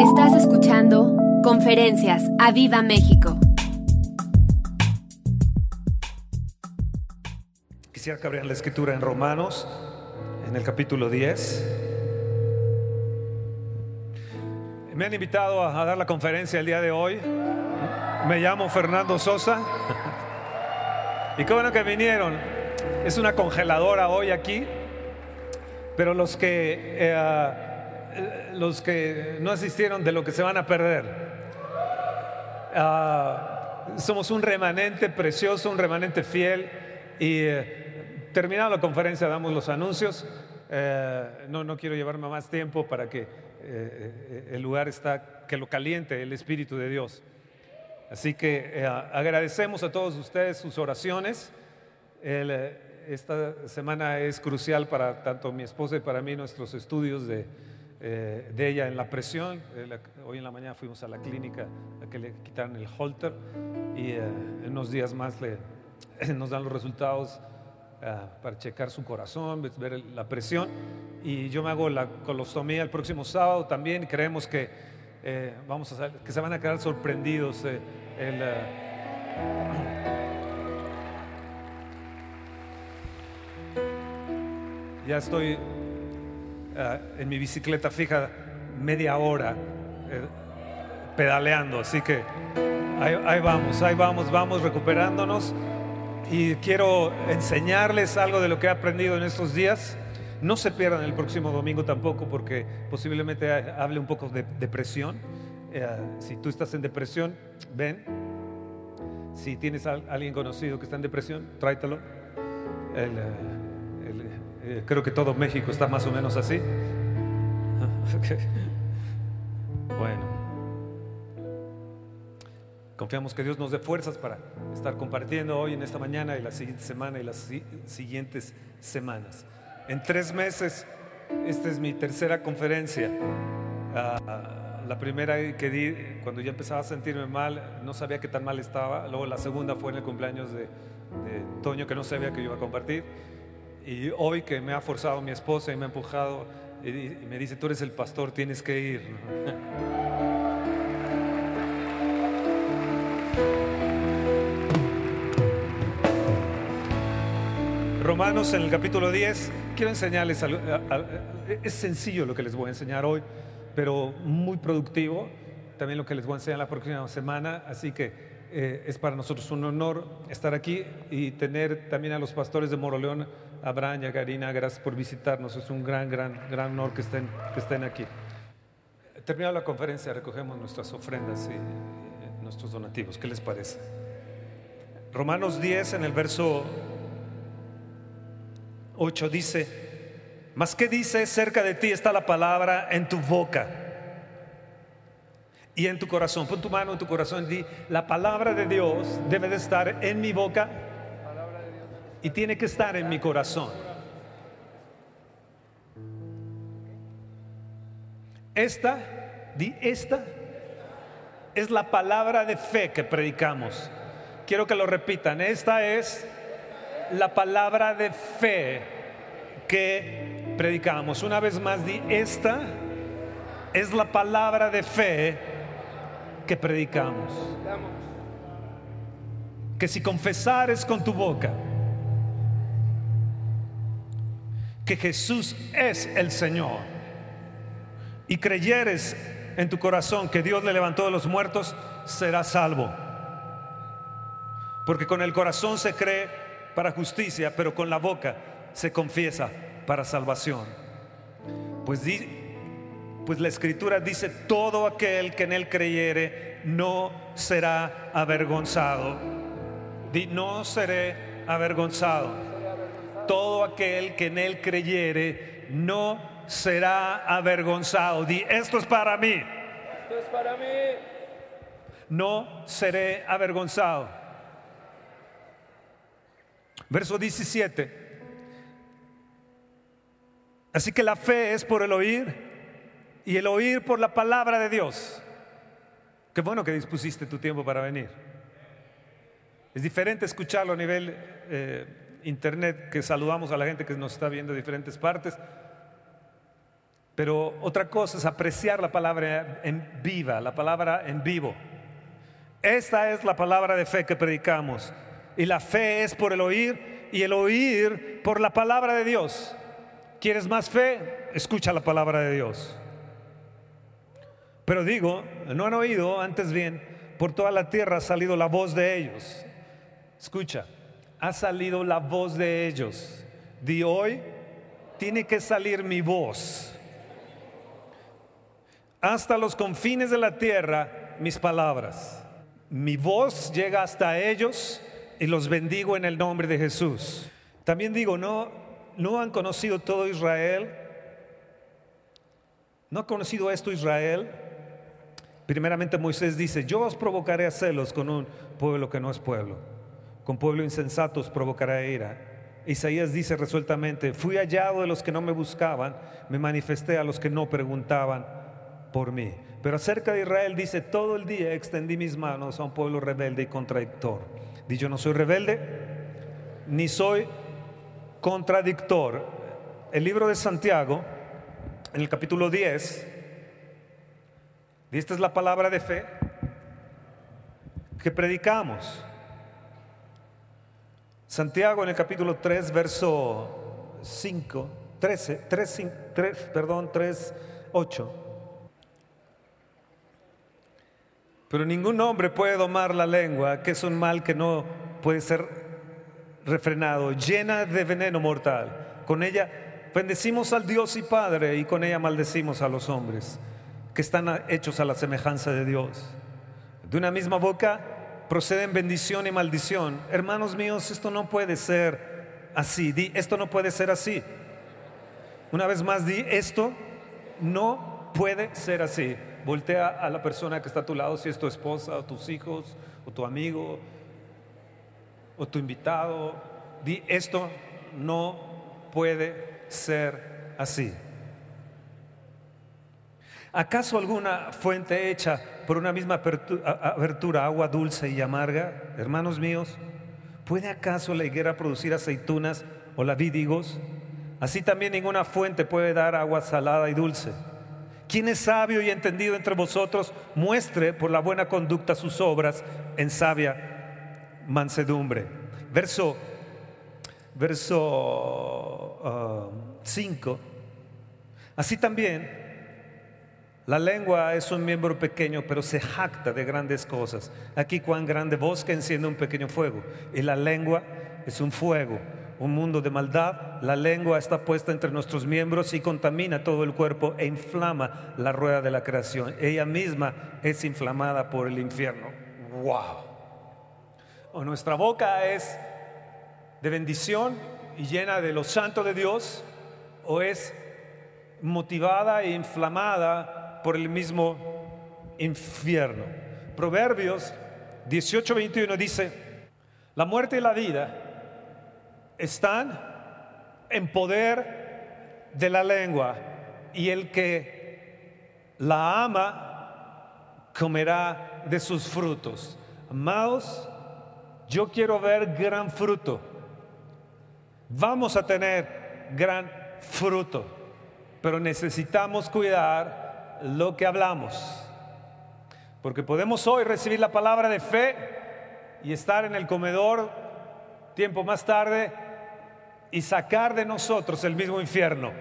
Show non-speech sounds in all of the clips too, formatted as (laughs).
Estás escuchando Conferencias a Viva México. Quisiera que abrieran la escritura en Romanos, en el capítulo 10. Me han invitado a, a dar la conferencia el día de hoy. Me llamo Fernando Sosa. Y qué bueno que vinieron. Es una congeladora hoy aquí. Pero los que, eh, los que no asistieron de lo que se van a perder. Ah, somos un remanente precioso, un remanente fiel. Y eh, terminada la conferencia damos los anuncios. Eh, no, no quiero llevarme más tiempo para que eh, el lugar está, que lo caliente el Espíritu de Dios. Así que eh, agradecemos a todos ustedes sus oraciones. El, eh, esta semana es crucial para tanto mi esposa y para mí nuestros estudios de, eh, de ella en la presión. Eh, hoy en la mañana fuimos a la clínica a que le quitaron el holter y eh, en unos días más le, (clears throat) nos dan los resultados ah, para checar su corazón, ver la presión. Y yo me hago la colostomía el próximo sábado también. Creemos que, vamos a, que se van a quedar sorprendidos. ah, (clears throat) ya estoy ah, en mi bicicleta fija media hora eh, pedaleando, así que ahí, vamos, ahí vamos, vamos recuperándonos y quiero enseñarles algo de lo que he aprendido en estos días. No se pierdan el próximo domingo tampoco porque posiblemente ha- hable un poco de depresión. Eh, si tú estás en depresión, ven. Si tienes a alguien conocido que está en depresión, tráetelo. El, eh, eh, creo que todo México está más o menos así. (laughs) Bueno. Confiamos que Dios nos dé fuerzas para estar compartiendo hoy en esta mañana y la siguiente semana y las si- siguientes semanas. En tres meses, esta es mi tercera conferencia. Ah, la primera que di, cuando ya empezaba a sentirme mal, no sabía qué tan mal estaba. Luego la segunda fue en el cumpleaños de, de Toño, que no sabía que yo iba a compartir. Y hoy que me ha forzado mi esposa y me ha empujado y, me dice, tú eres el pastor, tienes que ir. (laughs) Romanos en el capítulo 10, quiero enseñarles algo. es sencillo lo que les voy a enseñar hoy, pero muy productivo. También lo que les voy a enseñar la próxima semana. Así que eh, es para nosotros un honor estar aquí y tener también a los pastores de Moroleón, a Karina. Gracias por visitarnos. Es un gran, gran, gran honor que estén, que estén aquí. Terminada la conferencia, recogemos nuestras ofrendas y eh, nuestros donativos. ¿Qué les parece? Romanos 10 en el verso 8 dice, mas qué dice, cerca de ti está la palabra en tu boca y en tu corazón. Pon tu mano en tu corazón y di, la palabra de Dios debe de estar en mi boca y tiene que estar en mi corazón. Esta, di esta, es la palabra de fe que predicamos. Quiero que lo repitan, esta es la palabra de fe que predicamos. Una vez más, di, esta es la palabra de fe que predicamos. Que si confesares con tu boca que Jesús es el Señor y creyeres en tu corazón que Dios le levantó de los muertos, serás salvo. Porque con el corazón se cree para justicia, pero con la boca se confiesa para salvación. Pues, di- pues la escritura dice, todo aquel que en él creyere no será avergonzado. Di, no seré avergonzado. Todo aquel que en él creyere no será avergonzado. Di, esto es para mí. Esto es para mí. No seré avergonzado. Verso 17. Así que la fe es por el oír y el oír por la palabra de Dios. Qué bueno que dispusiste tu tiempo para venir. Es diferente escucharlo a nivel eh, internet, que saludamos a la gente que nos está viendo de diferentes partes. Pero otra cosa es apreciar la palabra en viva, la palabra en vivo. Esta es la palabra de fe que predicamos. Y la fe es por el oír y el oír por la palabra de Dios. ¿Quieres más fe? Escucha la palabra de Dios. Pero digo, no han oído, antes bien, por toda la tierra ha salido la voz de ellos. Escucha, ha salido la voz de ellos. De hoy tiene que salir mi voz. Hasta los confines de la tierra, mis palabras. Mi voz llega hasta ellos y los bendigo en el nombre de Jesús. También digo, no, no han conocido todo Israel. ¿No ha conocido esto Israel? Primeramente Moisés dice, yo os provocaré a celos con un pueblo que no es pueblo. Con pueblo insensato os provocaré ira. Isaías dice resueltamente, fui hallado de los que no me buscaban, me manifesté a los que no preguntaban por mí. Pero acerca de Israel dice, todo el día extendí mis manos a un pueblo rebelde y contradictor. Dice, yo no soy rebelde, ni soy contradictor. El libro de Santiago, en el capítulo 10, y esta es la palabra de fe que predicamos. Santiago en el capítulo 3, verso 5, 13, 3, 3 perdón, 3, 8. Pero ningún hombre puede domar la lengua, que es un mal que no puede ser refrenado, llena de veneno mortal. Con ella bendecimos al Dios y Padre y con ella maldecimos a los hombres que están hechos a la semejanza de Dios. De una misma boca proceden bendición y maldición. Hermanos míos, esto no puede ser así. Di, esto no puede ser así. Una vez más, di, esto no puede ser así. Voltea a la persona que está a tu lado, si es tu esposa o tus hijos o tu amigo o tu invitado. Di, esto no puede ser así. ¿Acaso alguna fuente hecha por una misma abertura, agua dulce y amarga? Hermanos míos, ¿puede acaso la higuera producir aceitunas o la vidigos? Así también ninguna fuente puede dar agua salada y dulce. Quien es sabio y entendido entre vosotros, muestre por la buena conducta sus obras en sabia mansedumbre. Verso, verso 5. Ah, Así también la lengua es un miembro pequeño, pero se jacta de grandes cosas. Aquí cuán grande bosque enciende un pequeño fuego. Y la lengua es un fuego, un mundo de maldad. La lengua está puesta entre nuestros miembros y contamina todo el cuerpo e inflama la rueda de la creación. Ella misma es inflamada por el infierno. ¡Wow! O nuestra boca es de bendición y llena de lo santo de Dios, o es motivada e inflamada por el mismo infierno. Proverbios 18:21 dice, la muerte y la vida están en poder de la lengua y el que la ama comerá de sus frutos. Amados, yo quiero ver gran fruto. Vamos a tener gran fruto, pero necesitamos cuidar lo que hablamos. Porque podemos hoy recibir la palabra de fe y estar en el comedor tiempo más tarde y sacar de nosotros el mismo infierno.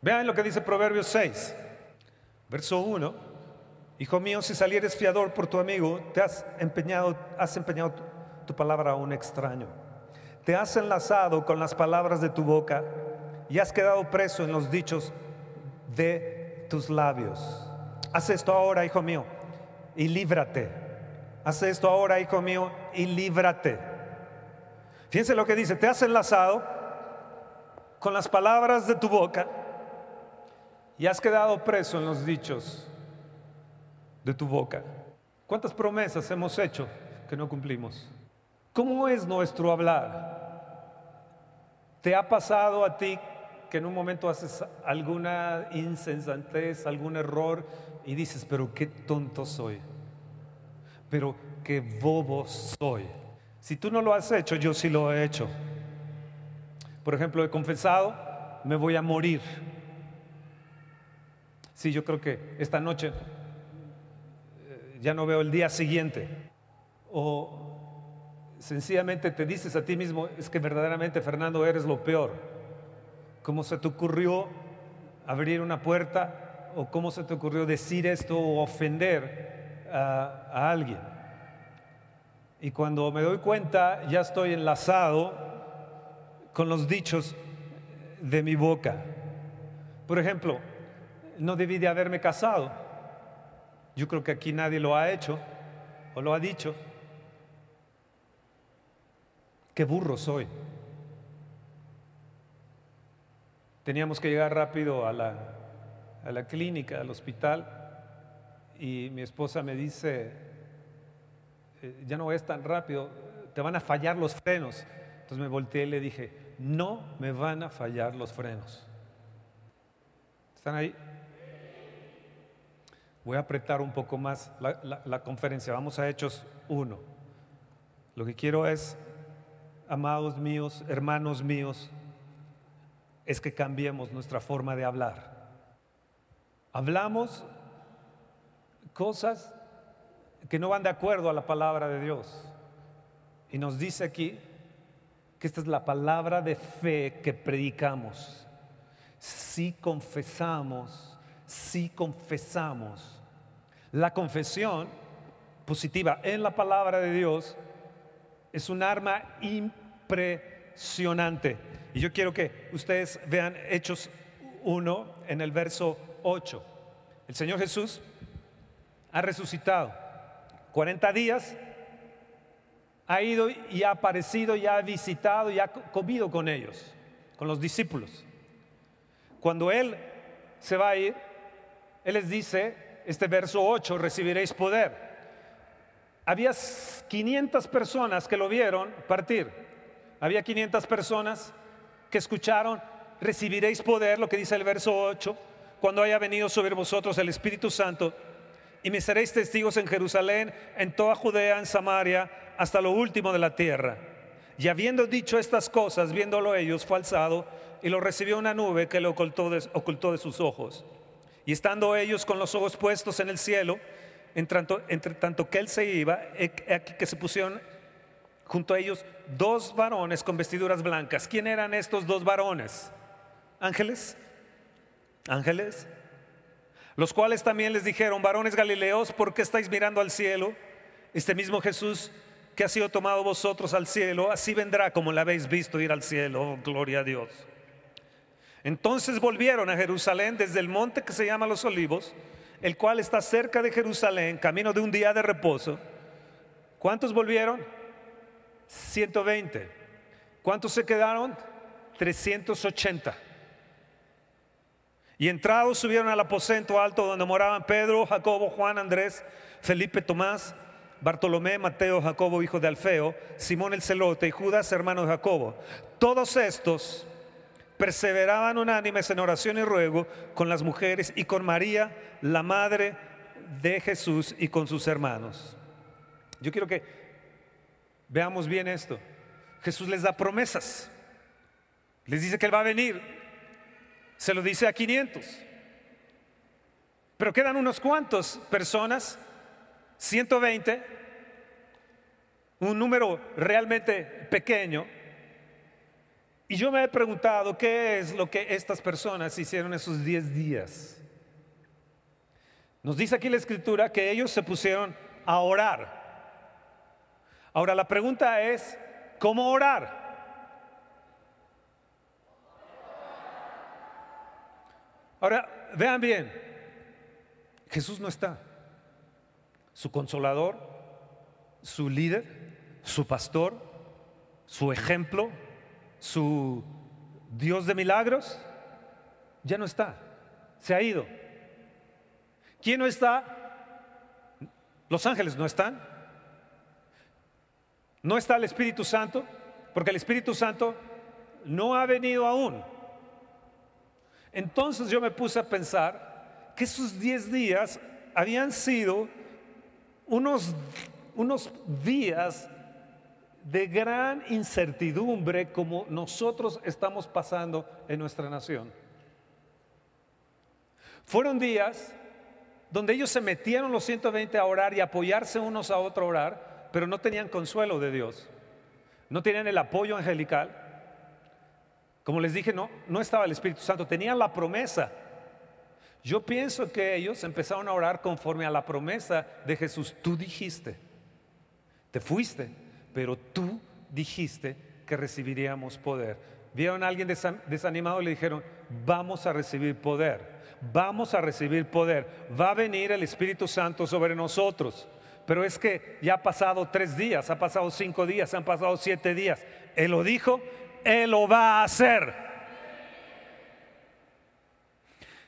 Vean lo que dice Proverbios 6, verso 1. Hijo mío, si salieres fiador por tu amigo, te has empeñado, has empeñado tu palabra a un extraño. Te has enlazado con las palabras de tu boca y has quedado preso en los dichos de tus labios. Haz esto ahora, hijo mío, y líbrate. Haz esto ahora, hijo mío, y líbrate. Fíjense lo que dice, te has enlazado con las palabras de tu boca y has quedado preso en los dichos de tu boca. ¿Cuántas promesas hemos hecho que no cumplimos? ¿Cómo es nuestro hablar? ¿Te ha pasado a ti que en un momento haces alguna insensatez, algún error y dices, pero qué tonto soy, pero qué bobo soy. Si tú no lo has hecho, yo sí lo he hecho. Por ejemplo, he confesado, me voy a morir. Sí, yo creo que esta noche eh, ya no veo el día siguiente. O sencillamente te dices a ti mismo, es que verdaderamente Fernando eres lo peor. ¿Cómo se te ocurrió abrir una puerta o cómo se te ocurrió decir esto o ofender a, a alguien? Y cuando me doy cuenta, ya estoy enlazado con los dichos de mi boca. Por ejemplo, no debí de haberme casado. Yo creo que aquí nadie lo ha hecho o lo ha dicho. Qué burro soy. Teníamos que llegar rápido a la, a la clínica, al hospital, y mi esposa me dice, eh, ya no es tan rápido, te van a fallar los frenos. Entonces me volteé y le dije, no me van a fallar los frenos. ¿Están ahí? Voy a apretar un poco más la, conferencia. Vamos a Hechos 1. Lo que quiero es, amados míos, hermanos míos, es que cambiemos nuestra forma de hablar. Hablamos cosas que no van de acuerdo a la palabra de Dios. Y nos dice aquí que esta es la palabra de fe que predicamos. Si confesamos, si confesamos la confesión positiva en la palabra de Dios es un arma impresionante. Y yo quiero que ustedes vean Hechos 1 en el verso 8. El Señor Jesús ha resucitado. 40 días ha ido y ha aparecido y ha visitado y ha comido con ellos, con los discípulos. Cuando Él se va a ir, Él les dice, este verso 8, recibiréis poder. Había 500 personas que lo vieron partir. Había 500 personas que escucharon, recibiréis poder, lo que dice el verso 8, cuando haya venido sobre vosotros el Espíritu Santo, y me seréis testigos en Jerusalén, en toda Judea, en Samaria, hasta lo último de la tierra. Y habiendo dicho estas cosas, viéndolo ellos, fue alzado y lo recibió una nube que lo ocultó de sus ojos. Y estando ellos con los ojos puestos en el cielo, entre tanto, que él se iba, aquí que se pusieron junto a ellos dos varones con vestiduras blancas. ¿Quién eran estos dos varones? Ángeles. Ángeles. Los cuales también les dijeron, varones galileos, ¿por qué estáis mirando al cielo? Este mismo Jesús que ha sido tomado vosotros al cielo, así vendrá como la habéis visto ir al cielo. Oh, gloria a Dios. Entonces volvieron a Jerusalén desde el monte que se llama Los Olivos, el cual está cerca de Jerusalén, camino de un día de reposo. ¿Cuántos volvieron? 120. ¿Cuántos se quedaron? 380. Y entrados subieron al aposento alto donde moraban Pedro, Jacobo, Juan, Andrés, Felipe, Tomás, Bartolomé, Mateo, Jacobo, hijo de Alfeo, Simón el celote y Judas, hermano de Jacobo. Todos estos perseveraban unánimes en oración y ruego con las mujeres y con María, la madre de Jesús y con sus hermanos. Yo quiero que veamos bien esto. Jesús les da promesas. Les dice que Él va a venir. Se lo dice a 500. Pero quedan unos cuantos personas, 120, un número realmente pequeño, y yo me he preguntado qué es lo que estas personas hicieron esos 10 días. Nos dice aquí la escritura que ellos se pusieron a orar. Ahora la pregunta es, ¿cómo orar? Ahora, vean bien, Jesús no está. Su consolador, su líder, su pastor, su ejemplo, su Dios de milagros, ya no está, se ha ido. ¿Quién no está? Los ángeles no están. No está el Espíritu Santo, porque el Espíritu Santo no ha venido aún. Entonces yo me puse a pensar que esos 10 días habían sido unos, unos días de gran incertidumbre como nosotros estamos pasando en nuestra nación. Fueron días donde ellos se metieron los 120 a orar y apoyarse unos a otros a orar, pero no tenían consuelo de Dios. No tenían el apoyo angelical. Como les dije, no, no estaba el Espíritu Santo, tenían la promesa. Yo pienso que ellos empezaron a orar conforme a la promesa de Jesús. Tú dijiste, te fuiste, pero tú dijiste que recibiríamos poder. Vieron a alguien desanimado y le dijeron, vamos a recibir poder vamos a recibir poder, va a venir el Espíritu Santo sobre nosotros. Pero es que ya ha pasado tres días, ha pasado cinco días, han pasado siete días. Él lo dijo, Él lo va a hacer.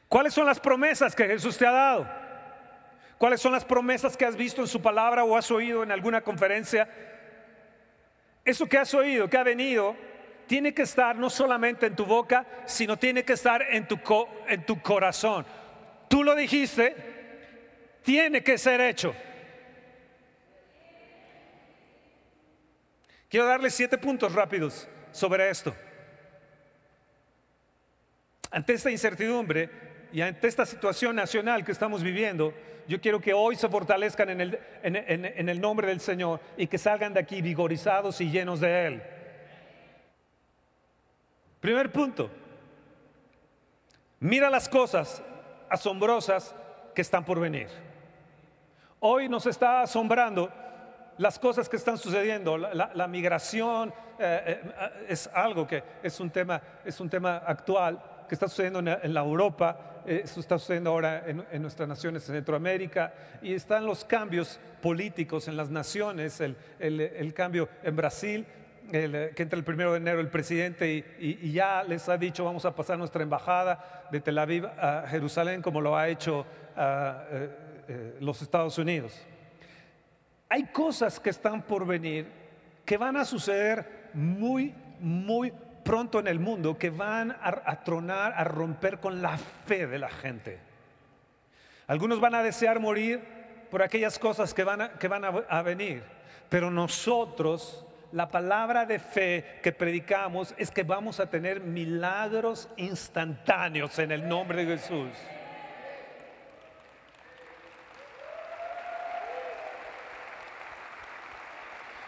¿Cuáles son las promesas que Jesús te ha dado? ¿Cuáles son las promesas que has visto en su palabra o has oído en alguna conferencia? Eso que has oído, que ha venido, tiene que estar no solamente en tu boca, sino tiene que estar en tu, en tu corazón. Tú lo dijiste, tiene que ser hecho. Quiero darle siete puntos rápidos sobre esto. Ante esta incertidumbre y ante esta situación nacional que estamos viviendo, yo quiero que hoy se fortalezcan en el nombre del Señor y que salgan de aquí vigorizados y llenos de Él. Primer punto, mira las cosas asombrosas que están por venir. Hoy nos está asombrando las cosas que están sucediendo. La, migración eh, eh, es algo que es un tema, es un tema actual que está sucediendo en, la Europa, eh, eso está sucediendo ahora en, nuestras naciones en Centroamérica, y están los cambios políticos en las naciones, el cambio en Brasil, que entra el primero de enero el presidente y, ya les ha dicho vamos a pasar nuestra embajada de Tel Aviv a Jerusalén como lo ha hecho eh, los Estados Unidos. Hay cosas que están por venir que van a suceder muy, muy pronto en el mundo, que van a, tronar, a romper con la fe de la gente. Algunos van a desear morir por aquellas cosas que van que van a venir, pero nosotros la palabra de fe que predicamos es que vamos a tener milagros instantáneos en el nombre de Jesús.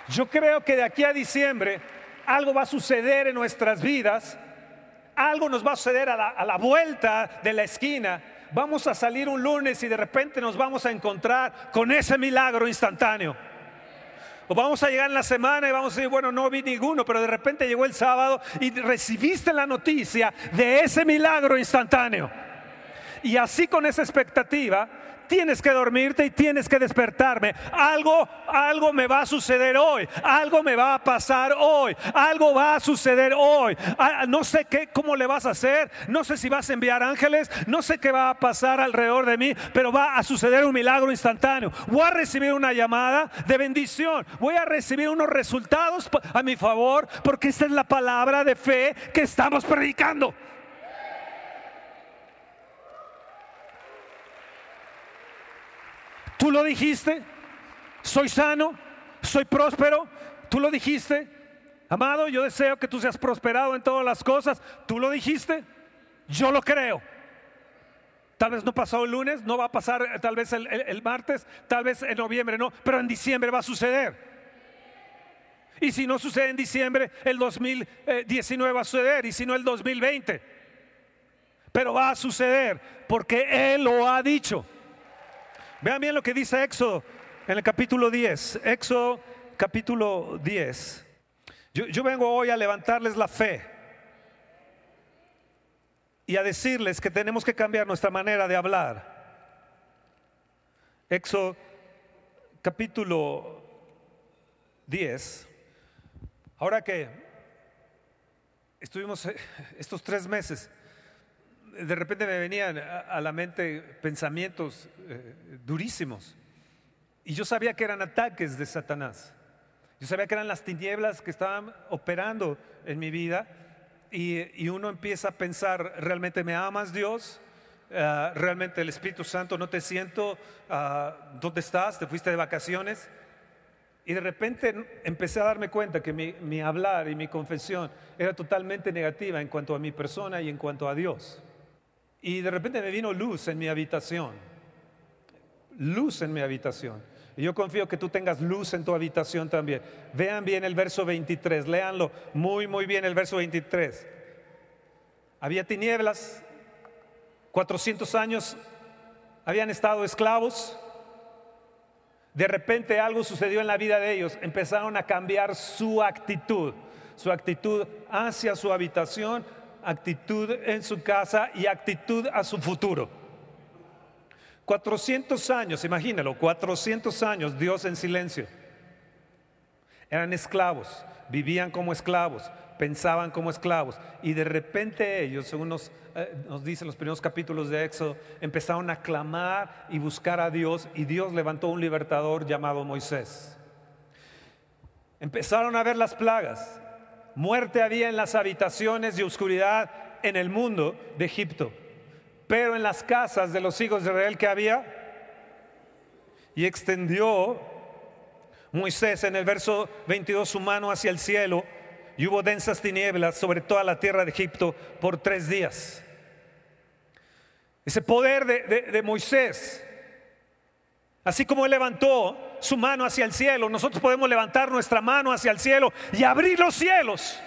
Yo creo que de aquí a diciembre algo va a suceder en nuestras vidas, algo nos va a suceder a la, vuelta de la esquina. Vamos a salir un lunes y de repente nos vamos a encontrar con ese milagro instantáneo. O vamos a llegar en la semana y vamos a decir, bueno, no vi ninguno, pero de repente llegó el sábado y recibiste la noticia de ese milagro instantáneo. Y así con esa expectativa, tienes que dormirte y tienes que despertarme. Algo, algo me va a suceder hoy. Algo me va a pasar hoy. Algo va a suceder hoy. Ah, no sé qué, cómo le vas a hacer. No sé si vas a enviar ángeles. No sé qué va a pasar alrededor de mí, pero va a suceder un milagro instantáneo. Voy a recibir una llamada de bendición. Voy a recibir unos resultados a mi favor porque esta es la palabra de fe que estamos predicando. Tú lo dijiste, soy sano, soy próspero, tú lo dijiste. Amado, yo deseo que tú seas prosperado en todas las cosas. Tú lo dijiste, yo lo creo. Tal vez no pasó el lunes, no va a pasar eh, tal vez el, martes, tal vez en noviembre no, pero en diciembre va a suceder. Y si no sucede en diciembre, el 2019 va a suceder, y si no el 2020. Pero va a suceder porque Él lo ha dicho. Vean bien lo que dice Éxodo en el capítulo 10. Éxodo capítulo 10. Yo, vengo hoy a levantarles la fe y a decirles que tenemos que cambiar nuestra manera de hablar. Éxodo capítulo 10. Ahora que estuvimos eh, estos tres meses de repente me venían a la mente pensamientos eh, durísimos. Y yo sabía que eran ataques de Satanás. Yo sabía que eran las tinieblas que estaban operando en mi vida. Y, uno empieza a pensar, ¿realmente me amas Dios? Ah, ¿Realmente el Espíritu Santo no te siento? Ah, ¿Dónde estás? ¿Te fuiste de vacaciones? Y de repente empecé a darme cuenta que mi, mi hablar y mi confesión era totalmente negativa en cuanto a mi persona y en cuanto a Dios. Y de repente me vino luz en mi habitación. Luz en mi habitación. Y yo confío que tú tengas luz en tu habitación también. Vean bien el verso 23, léanlo muy, muy bien el verso 23. Había tinieblas, 400 años habían estado esclavos. De repente algo sucedió en la vida de ellos, empezaron a cambiar su actitud, su actitud hacia su habitación, actitud en su casa y actitud a su futuro. 400 años, imagínalo, 400 años Dios en silencio. Eran esclavos, vivían como esclavos, pensaban como esclavos y de repente ellos, según nos, eh, nos dicen los primeros capítulos de Éxodo, empezaron a clamar y buscar a Dios y Dios levantó un libertador llamado Moisés. Empezaron a ver las plagas, Muerte había en las habitaciones y oscuridad en el mundo de Egipto. Pero en las casas de los hijos de Israel que había, y extendió Moisés en el verso 22 su mano hacia el cielo, y hubo densas tinieblas sobre toda la tierra de Egipto por tres días. Ese poder de, de Moisés, así como él levantó su mano hacia el cielo, nosotros podemos levantar nuestra mano hacia el cielo y abrir los cielos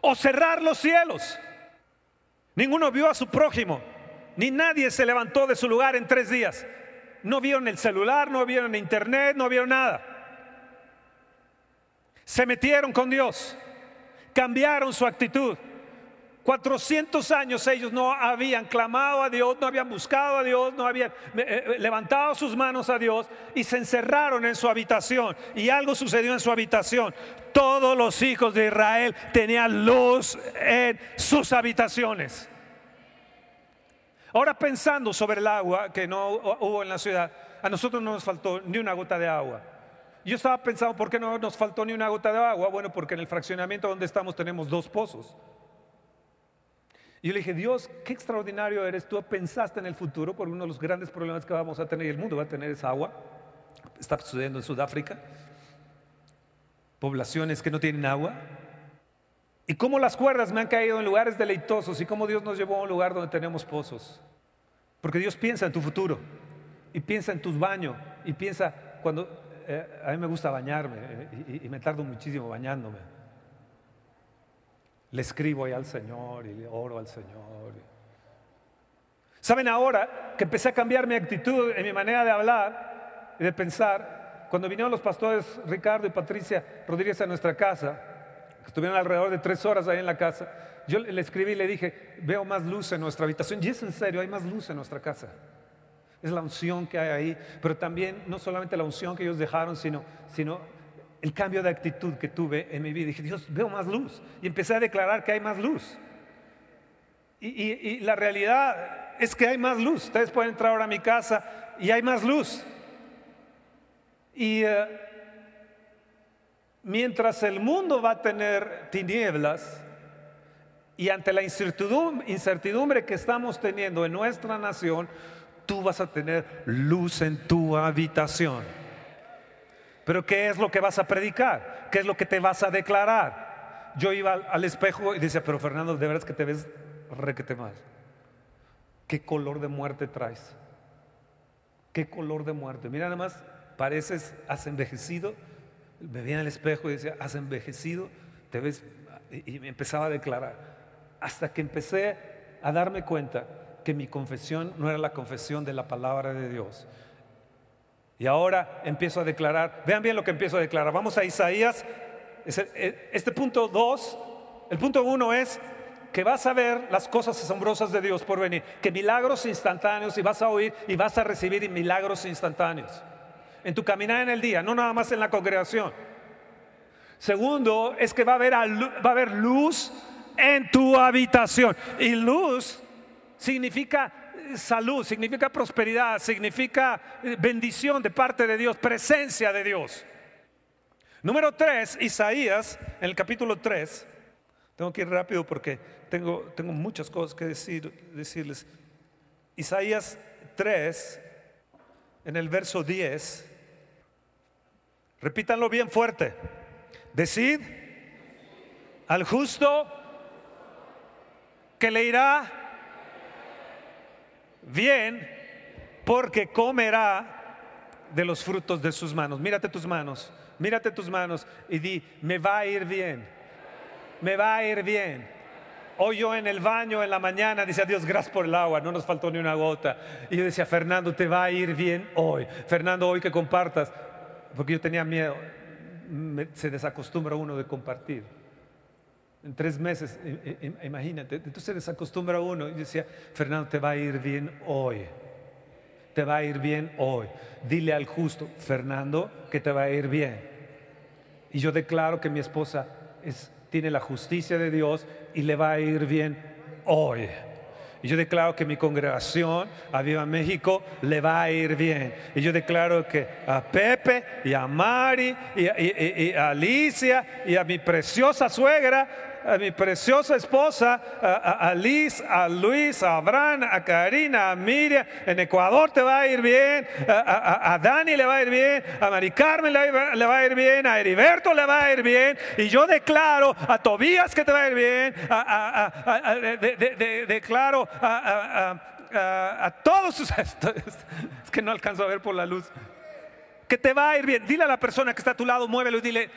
o cerrar los cielos. Ninguno vio a su prójimo, ni nadie se levantó de su lugar en tres días. No vieron el celular, no vieron internet, no vieron nada. Se metieron con Dios, cambiaron su actitud. 400 años ellos no habían clamado a Dios, no habían buscado a Dios, no habían eh, eh, levantado sus manos a Dios y se encerraron en su habitación. Y algo sucedió en su habitación. Todos los hijos de Israel tenían luz en sus habitaciones. Ahora pensando sobre el agua que no hubo en la ciudad, a nosotros no nos faltó ni una gota de agua. Yo estaba pensando, ¿por qué no nos faltó ni una gota de agua? Bueno, porque en el fraccionamiento donde estamos tenemos dos pozos. Y yo le dije, Dios, qué extraordinario eres. Tú pensaste en el futuro por uno de los grandes problemas que vamos a tener y el mundo va a tener esa agua. Está sucediendo en Sudáfrica. Poblaciones que no tienen agua. Y cómo las cuerdas me han caído en lugares deleitosos y cómo Dios nos llevó a un lugar donde tenemos pozos. Porque Dios piensa en tu futuro y piensa en tus baños y piensa cuando eh, a mí me gusta bañarme eh, y me tardo muchísimo bañándome le escribo ahí al Señor y le oro al Señor. ¿Saben ahora que empecé a cambiar mi actitud en mi manera de hablar y de pensar? Cuando vinieron los pastores Ricardo y Patricia Rodríguez a nuestra casa, estuvieron alrededor de tres horas ahí en la casa, yo le escribí y le dije, veo más luz en nuestra habitación. Y es en serio, hay más luz en nuestra casa. Es la unción que hay ahí, pero también no solamente la unción que ellos dejaron, sino, sino el cambio de actitud que tuve en mi vida. Dije, Dios, veo más luz. Y empecé a declarar que hay más luz. Y, la realidad es que hay más luz. Ustedes pueden entrar ahora a mi casa y hay más luz. Y eh, mientras el mundo va a tener tinieblas y ante la incertidumbre que estamos teniendo en nuestra nación, tú vas a tener luz en tu habitación. Pero ¿qué es lo que vas a predicar? ¿Qué es lo que te vas a declarar? Yo iba al, espejo y decía, pero Fernando, de verdad que te ves requete mal. ¿Qué color de muerte traes? ¿Qué color de muerte? Mira, nada más, pareces, has envejecido. Me veía en el espejo y decía, has envejecido, te ves, y me empezaba a declarar. Hasta que empecé a darme cuenta que mi confesión no era la confesión de la palabra de Dios, y ahora empiezo a declarar, vean bien lo que empiezo a declarar. Vamos a Isaías, e, este punto 2, el punto 1 es que vas a ver las cosas asombrosas de Dios por venir, que milagros instantáneos y vas a oír y vas a recibir milagros instantáneos en tu caminar en el día, no nada más en la congregación. Segundo, es que va a haber luz en tu habitación. Y luz significa salud, significa prosperidad, significa eh, bendición de parte de Dios, presencia de Dios. Número 3, Isaías, en el capítulo 3. Tengo que ir rápido porque tengo, tengo muchas cosas que decir, decirles. Isaías 3, en el verso 10. Repítanlo bien fuerte. Decid al justo que le irá bien porque comerá de los frutos de sus manos. Mírate tus manos, mírate tus manos y di, me va a ir bien, me va a ir bien. Hoy yo en el baño en la mañana decía, Dios, gracias por el agua, no nos faltó ni una gota. Y yo decía, Fernando, te va a ir bien hoy. Fernando, hoy que compartas, porque yo tenía miedo, se desacostumbra uno de compartir. En tres meses, imagínate, entonces se desacostumbra uno. Y decía, Fernando, te va a ir bien hoy. Te va a ir bien hoy. Dile al justo, Fernando, que te va a ir bien. Y yo declaro que mi esposa tiene la justicia de Dios y le va a ir bien hoy. Y yo declaro que mi congregación, a Viva México, le va a ir bien. Y yo declaro que a Pepe y a Mari y a Alicia y a mi preciosa suegra a mi preciosa esposa, a, Liz, a Luis, a Abraham, a Karina, a Miriam. En Ecuador te va a ir bien, a, Dani le va a ir bien, a Mari Carmen le va, a ir bien, a Heriberto le va a ir bien. Y yo declaro a Tobías que te va a ir bien, declaro a, todos sus... Es que no alcanzo a ver por la luz. Que te va a ir bien. Dile a la persona que está a tu lado, muévelo y dile,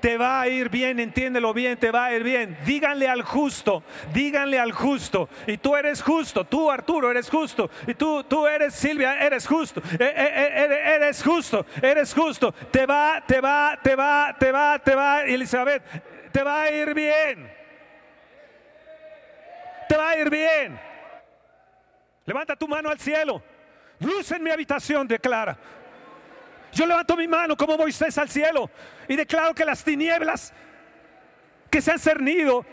te va a ir bien, entiéndelo bien, te va a ir bien. Díganle al justo, díganle al justo. Y tú eres justo, tú Arturo eres justo. Y tú, tú eres Silvia, eres justo. E, e, e, eres justo, eres justo. Te va, te va, te va, te va, te va. Elizabeth, te va a ir bien. Te va a ir bien. Levanta tu mano al cielo. Luz en mi habitación, declara. Yo levanto mi mano como Moisés al cielo y declaro que las tinieblas que se han cernido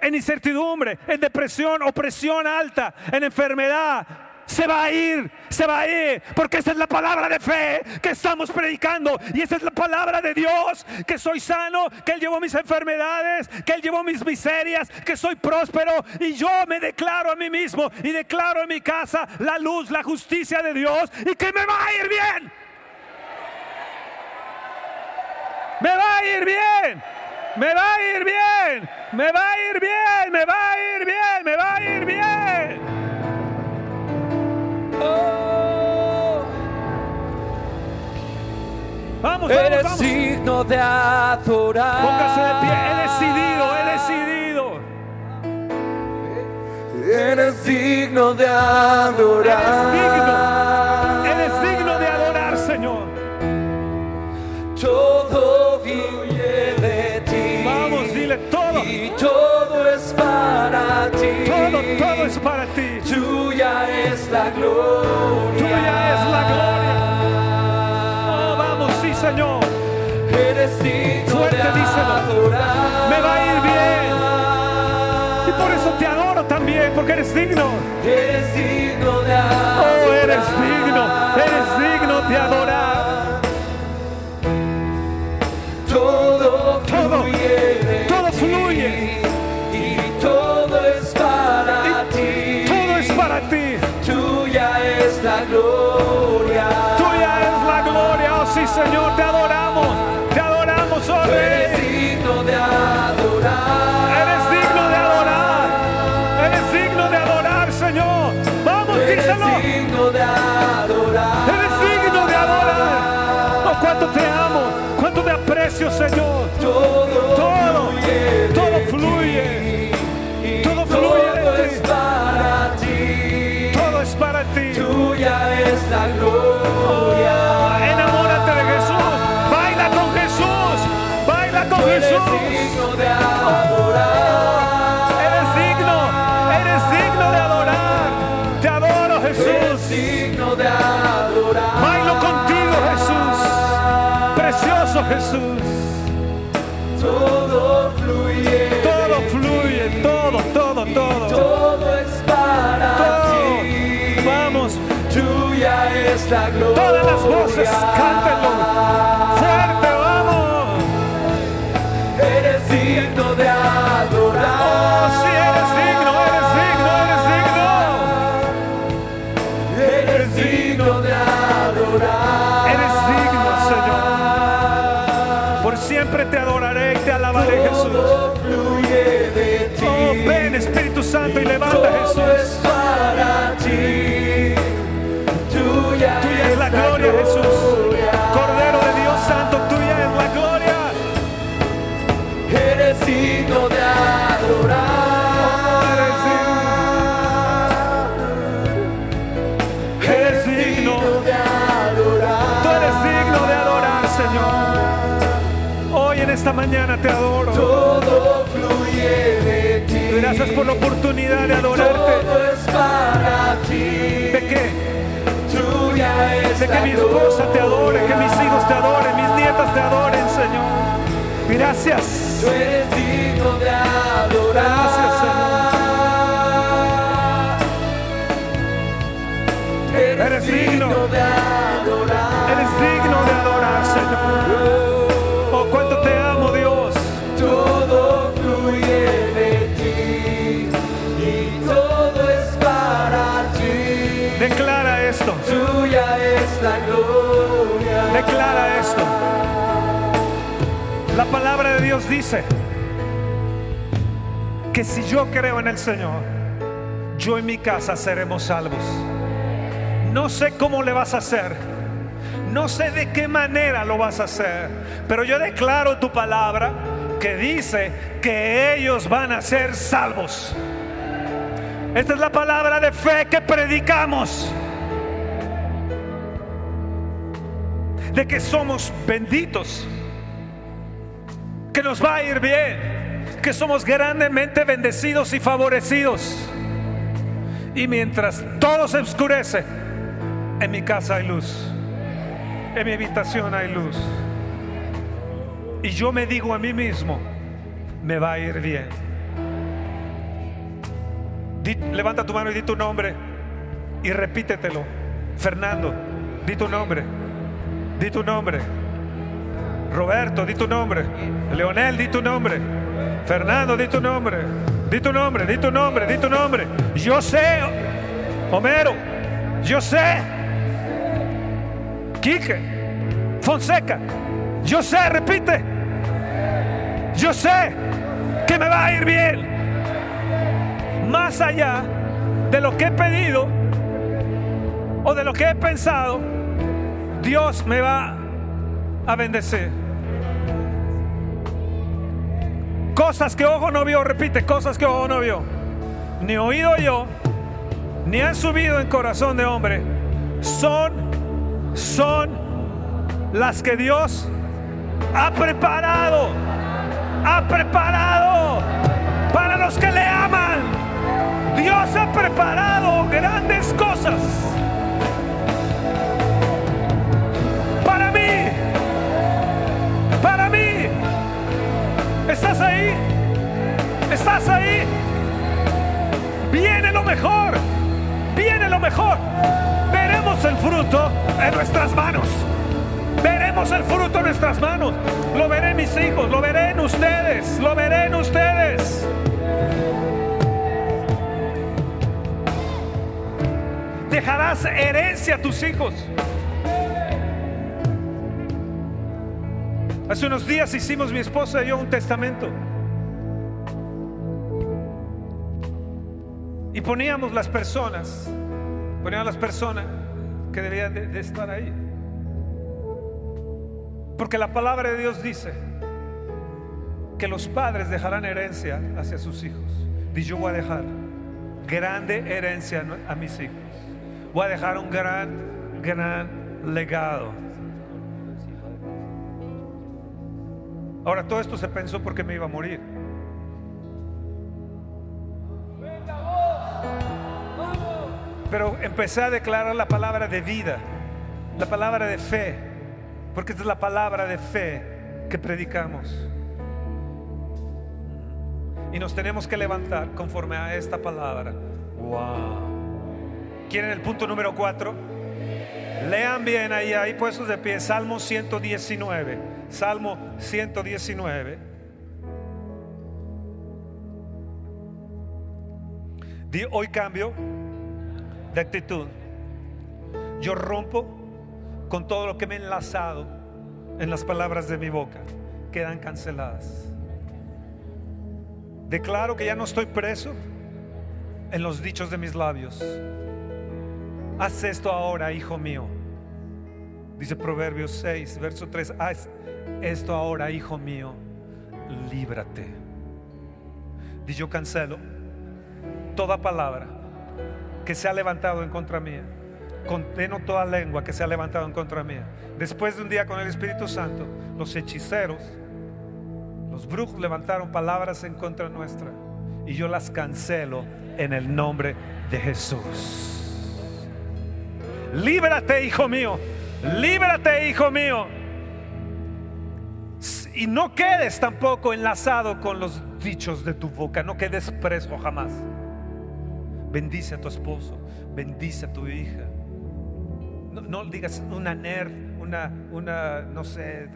en incertidumbre, en depresión, opresión alta, en enfermedad, se va a ir, se va a ir, porque esa es la palabra de fe que estamos predicando y esa es la palabra de Dios, que soy sano, que Él llevó mis enfermedades, que Él llevó mis miserias, que soy próspero y yo me declaro a mí mismo y declaro en mi casa la luz, la justicia de Dios y que me va a ir bien. Me va a ir bien. Me va a ir bien. Me va a ir bien. Me va a ir bien. Me va a ir bien. Oh. Vamos, Eres vamos, signo de adorar. Póngase de pie. He decidido, he decidido. Eres digno de adorar. Eres digno. Para ti. Todo, todo es para ti. Tuya es la gloria. Tuya es la gloria. Oh, vamos, sí, Señor. Eres digno Fuerte, de díselo. Me va a ir bien. Y por eso te adoro también, porque eres digno. Eres digno de adorar. Oh, eres digno. Eres digno de adorar. Señor. Todo, todo fluye, todo fluye. todo fluye todo es para ti. Todo es para ti. Tuya es la gloria. enamórate de Jesús. Baila con Jesús. Baila con Tú Jesús. Eres digno de adorar. eres digno. Eres digno de adorar. Te adoro, Jesús. Eres digno de adorar. Bailo contigo, Jesús. Precioso Jesús. Todas las voces, cántenlo. Te adoro. Todo fluye de ti. Gracias por la oportunidad de adorarte. Todo es para ti. ¿De qué? Tuya es De que mi esposa te adore, que mis hijos te adoren, mis nietas te adoren, Señor. Gracias. Tú eres digno de adorar. Gracias, Eres, Eres digno de adorar. Eres digno de adorar, Señor. Declara esto. La palabra de Dios dice que si yo creo en el Señor, yo y mi casa seremos salvos. No sé cómo le vas a hacer. No sé de qué manera lo vas a hacer. Pero yo declaro tu palabra que dice que ellos van a ser salvos. Esta es la palabra de fe que predicamos. De que somos benditos. Que nos va a ir bien. Que somos grandemente bendecidos y favorecidos. Y mientras todo se oscurece, en mi casa hay luz. En mi habitación hay luz. Y yo me digo a mí mismo, me va a ir bien. Di- levanta tu mano y di tu nombre y repítetelo. Fernando, di tu nombre. Di tu nombre. Roberto, di tu nombre. Leonel, di tu nombre. Fernando, di tu nombre. Di tu nombre, di tu nombre, di tu nombre. Yo sé, Homero, yo sé. Quique, Fonseca, yo sé, repite. Yo sé que me va a ir bien. Más allá de lo que he pedido o de lo que he pensado, Dios me va a bendecir. Cosas que ojo no vio, repite, cosas que ojo no vio. Ni oído yo, ni han subido en corazón de hombre. Son, son las que Dios ha preparado. Ha preparado para los que le aman. Dios ha preparado grandes cosas. Para mí. Para mí. ¿Estás ahí? ¿Estás ahí? Viene lo mejor. Viene lo mejor. Veremos el fruto en nuestras manos. Veremos el fruto en nuestras manos. Lo veré en mis hijos, lo veré en ustedes, lo veré en ustedes. Dejarás herencia a tus hijos. Hace unos días hicimos mi esposa y yo un testamento. Y poníamos las personas, poníamos las personas que debían de, estar ahí. Porque la palabra de Dios dice que los padres dejarán herencia hacia sus hijos. Y yo voy a dejar grande herencia a mis hijos. Voy a dejar un gran, gran legado. Ahora todo esto se pensó porque me iba a morir. Pero empecé a declarar la palabra de vida, la palabra de fe, porque esta es la palabra de fe que predicamos. Y nos tenemos que levantar conforme a esta palabra. Wow. ¿Quieren el punto número 4? Lean bien ahí, ahí puestos de pie, Salmo 119. Salmo 119. Di, hoy cambio de actitud. Yo rompo con todo lo que me he enlazado en las palabras de mi boca. Quedan canceladas. Declaro que ya no estoy preso en los dichos de mis labios. Haz esto ahora, hijo mío. Dice Proverbios 6, verso 3. Haz esto ahora, hijo mío. Líbrate. Y cancelo toda palabra que se ha levantado en contra mía. Condeno toda lengua que se ha levantado en contra mía. Después de un día con el Espíritu Santo, los hechiceros, Los brujos levantaron palabras en contra nuestra y yo las cancelo en el nombre de Jesús. Líbrate, hijo mío. Líbrate, hijo mío. Y no quedes tampoco enlazado con los dichos de tu boca. No quedes preso jamás. Bendice a tu esposo. Bendice a tu hija. No, digas una nerd, una, una, no sé,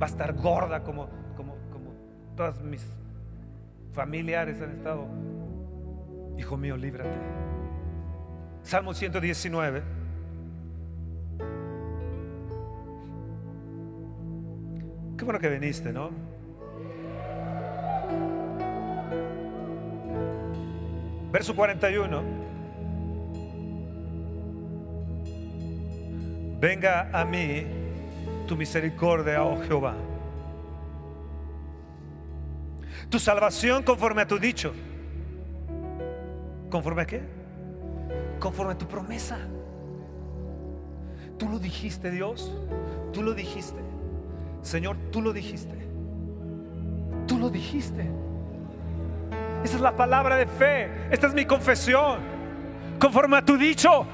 va a estar gorda como, como, como todas mis familiares han estado. Hijo mío, líbrate. Salmo 119. Qué bueno que viniste, ¿no? Verso 41. Venga a mí tu misericordia, oh Jehová. Tu salvación conforme a tu dicho. ¿Conforme a qué? Conforme a tu promesa. Tú lo dijiste, Dios. Tú lo dijiste. Señor, tú lo dijiste. Tú lo dijiste. Esa es la palabra de fe. Esta es mi confesión. Conforme a tu dicho.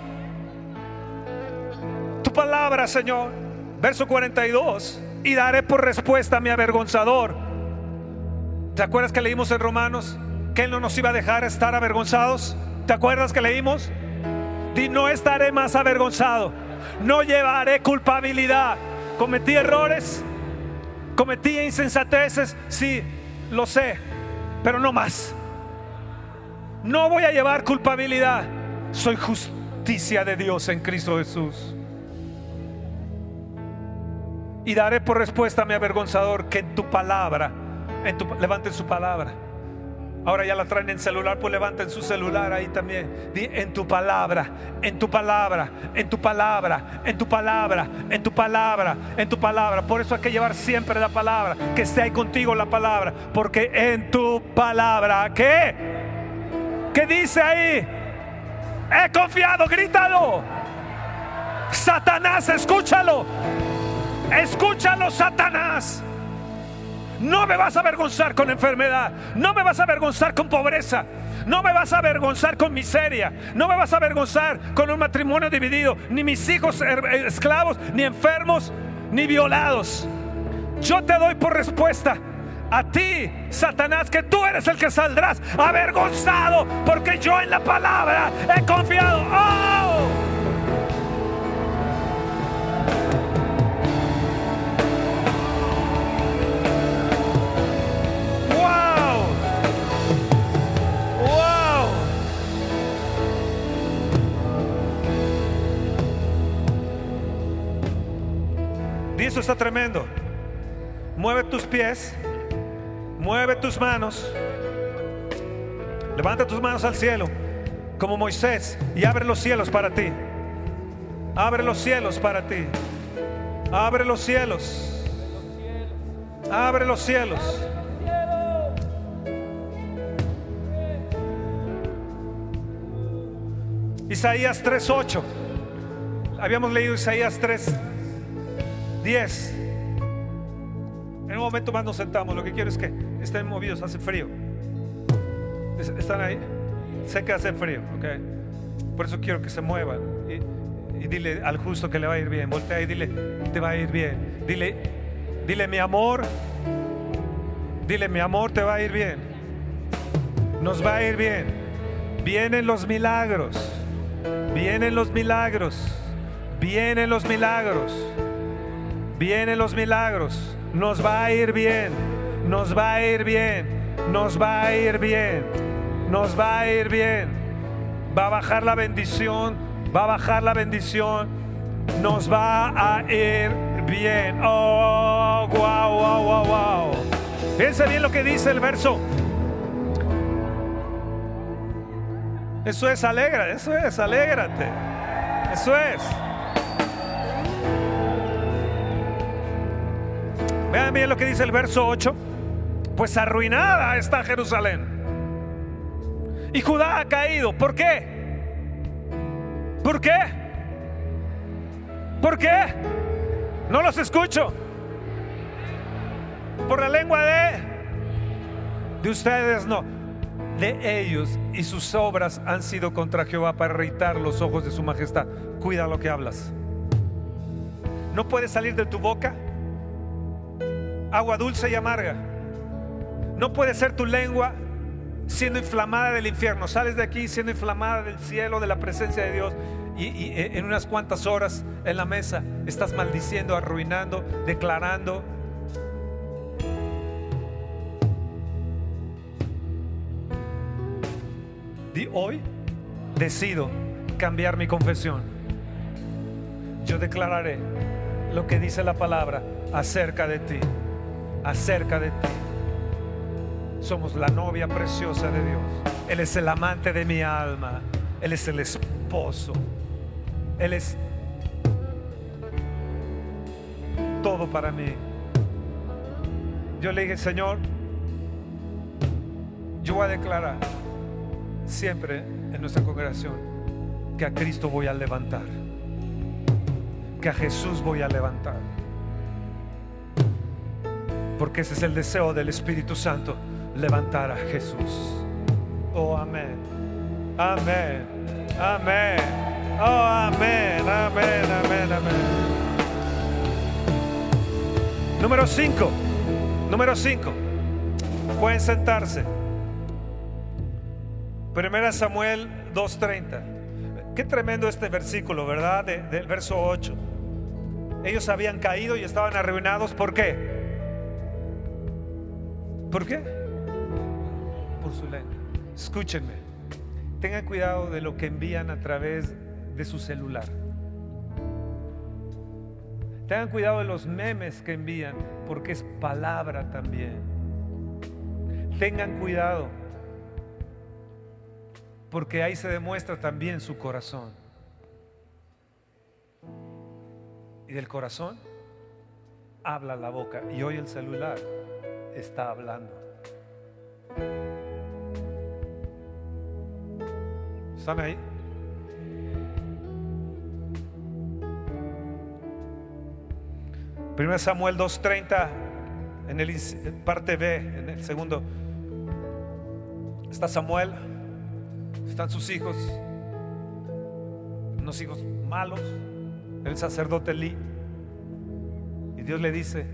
Tu palabra, Señor. Verso 42. Y daré por respuesta a mi avergonzador. ¿Te acuerdas que leímos en Romanos que Él no nos iba a dejar estar avergonzados? ¿Te acuerdas que leímos? Y no estaré más avergonzado. No llevaré culpabilidad. Cometí errores. Cometí insensateces. Sí, lo sé. Pero no más. No voy a llevar culpabilidad. Soy justicia de Dios en Cristo Jesús. Y daré por respuesta a mi avergonzador que en tu palabra, en tu, levanten su palabra. Ahora ya la traen en celular, pues levanten su celular ahí también. Di, en tu palabra, en tu palabra, en tu palabra, en tu palabra, en tu palabra, en tu palabra. Por eso hay que llevar siempre la palabra, que esté ahí contigo la palabra. Porque en tu palabra, ¿qué? ¿Qué dice ahí? He confiado, grítalo. Satanás, escúchalo. Escúchalo, Satanás. No me vas a avergonzar con enfermedad. No me vas a avergonzar con pobreza. No me vas a avergonzar con miseria. No me vas a avergonzar con un matrimonio dividido. Ni mis hijos esclavos, ni enfermos, ni violados. Yo te doy por respuesta a ti, Satanás, que tú eres el que saldrás avergonzado. Porque yo en la palabra he confiado. ¡Oh! Está tremendo. Mueve tus pies, mueve tus manos, levanta tus manos al cielo, como Moisés, y abre los cielos para ti. Abre los cielos para ti. Abre los cielos. Abre los cielos. Isaías 3:8. Habíamos leído Isaías 3:10. En un momento más nos sentamos. Lo que quiero es que estén movidos. Hace frío. ¿Es- ¿Están ahí? Sé que hace frío, ok. Por eso quiero que se muevan. Y, y dile al justo que le va a ir bien. Voltea y dile, te va a ir bien. Dile, dile mi amor. Dile mi amor, te va a ir bien. Nos va a ir bien. Vienen los milagros. Vienen los milagros. Vienen los milagros. Vienen los milagros. Nos va a ir bien. Nos va a ir bien. Nos va a ir bien. Nos va a ir bien. Va a bajar la bendición. Va a bajar la bendición. Nos va a ir bien. Oh, wow, wow, wow, wow. Fíjense bien lo que dice el verso. Eso es, alegra, eso es, alégrate. Eso es. Vean bien lo que dice el verso 8. Pues arruinada está Jerusalén. Y Judá ha caído. ¿Por qué? ¿Por qué? ¿Por qué? No los escucho. Por la lengua de de ustedes no, de ellos y sus obras han sido contra Jehová para irritar los ojos de su majestad. Cuida lo que hablas. No puede salir de tu boca agua dulce y amarga. No puede ser tu lengua siendo inflamada del infierno. Sales de aquí siendo inflamada del cielo, de la presencia de Dios. Y, y en unas cuantas horas en la mesa estás maldiciendo, arruinando, declarando. Hoy decido cambiar mi confesión. Yo declararé lo que dice la palabra acerca de ti, acerca de ti. Somos la novia preciosa de Dios. Él es el amante de mi alma. Él es el esposo. Él es todo para mí. Yo le dije, Señor, yo voy a declarar siempre en nuestra congregación que a Cristo voy a levantar, que a Jesús voy a levantar. Porque ese es el deseo del Espíritu Santo, levantar a Jesús. Oh, amén. Amén. Amén. Oh, amén. Amén. Amén. Amén. Número 5. Número 5. Pueden sentarse. Primera Samuel 2.30. Qué tremendo este versículo, ¿verdad? De- del verso 8. Ellos habían caído y estaban arruinados. ¿Por qué? ¿Por qué? Por su lengua. Escúchenme. Tengan cuidado de lo que envían a través de su celular. Tengan cuidado de los memes que envían, porque es palabra también. Tengan cuidado, porque ahí se demuestra también su corazón. Y del corazón habla la boca. Y hoy el celular está hablando. ¿Están ahí? Primero Samuel 2.30, en el parte B, en el segundo. Está Samuel, están sus hijos, unos hijos malos, el sacerdote Lee. Y Dios le dice,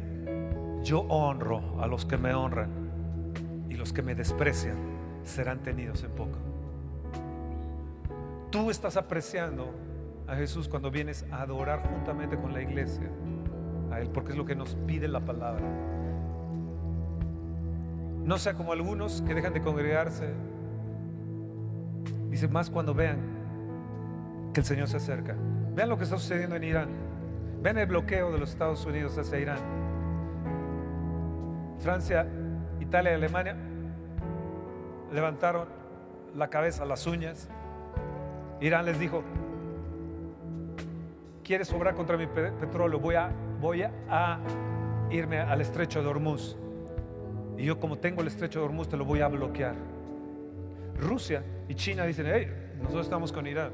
yo honro a los que me honran y los que me desprecian serán tenidos en poco. Tú estás apreciando a Jesús cuando vienes a adorar juntamente con la iglesia a Él, porque es lo que nos pide la palabra. No sea como algunos que dejan de congregarse. Dice más cuando vean que el Señor se acerca. Vean lo que está sucediendo en Irán. Vean el bloqueo de los Estados Unidos hacia Irán. Francia, Italia y Alemania levantaron la cabeza, las uñas. Irán les dijo, ¿quieres obrar contra mi pe- petróleo? Voy a, voy a irme al estrecho de Hormuz. Y yo como tengo el estrecho de Hormuz te lo voy a bloquear. Rusia y China dicen, hey, nosotros estamos con Irán.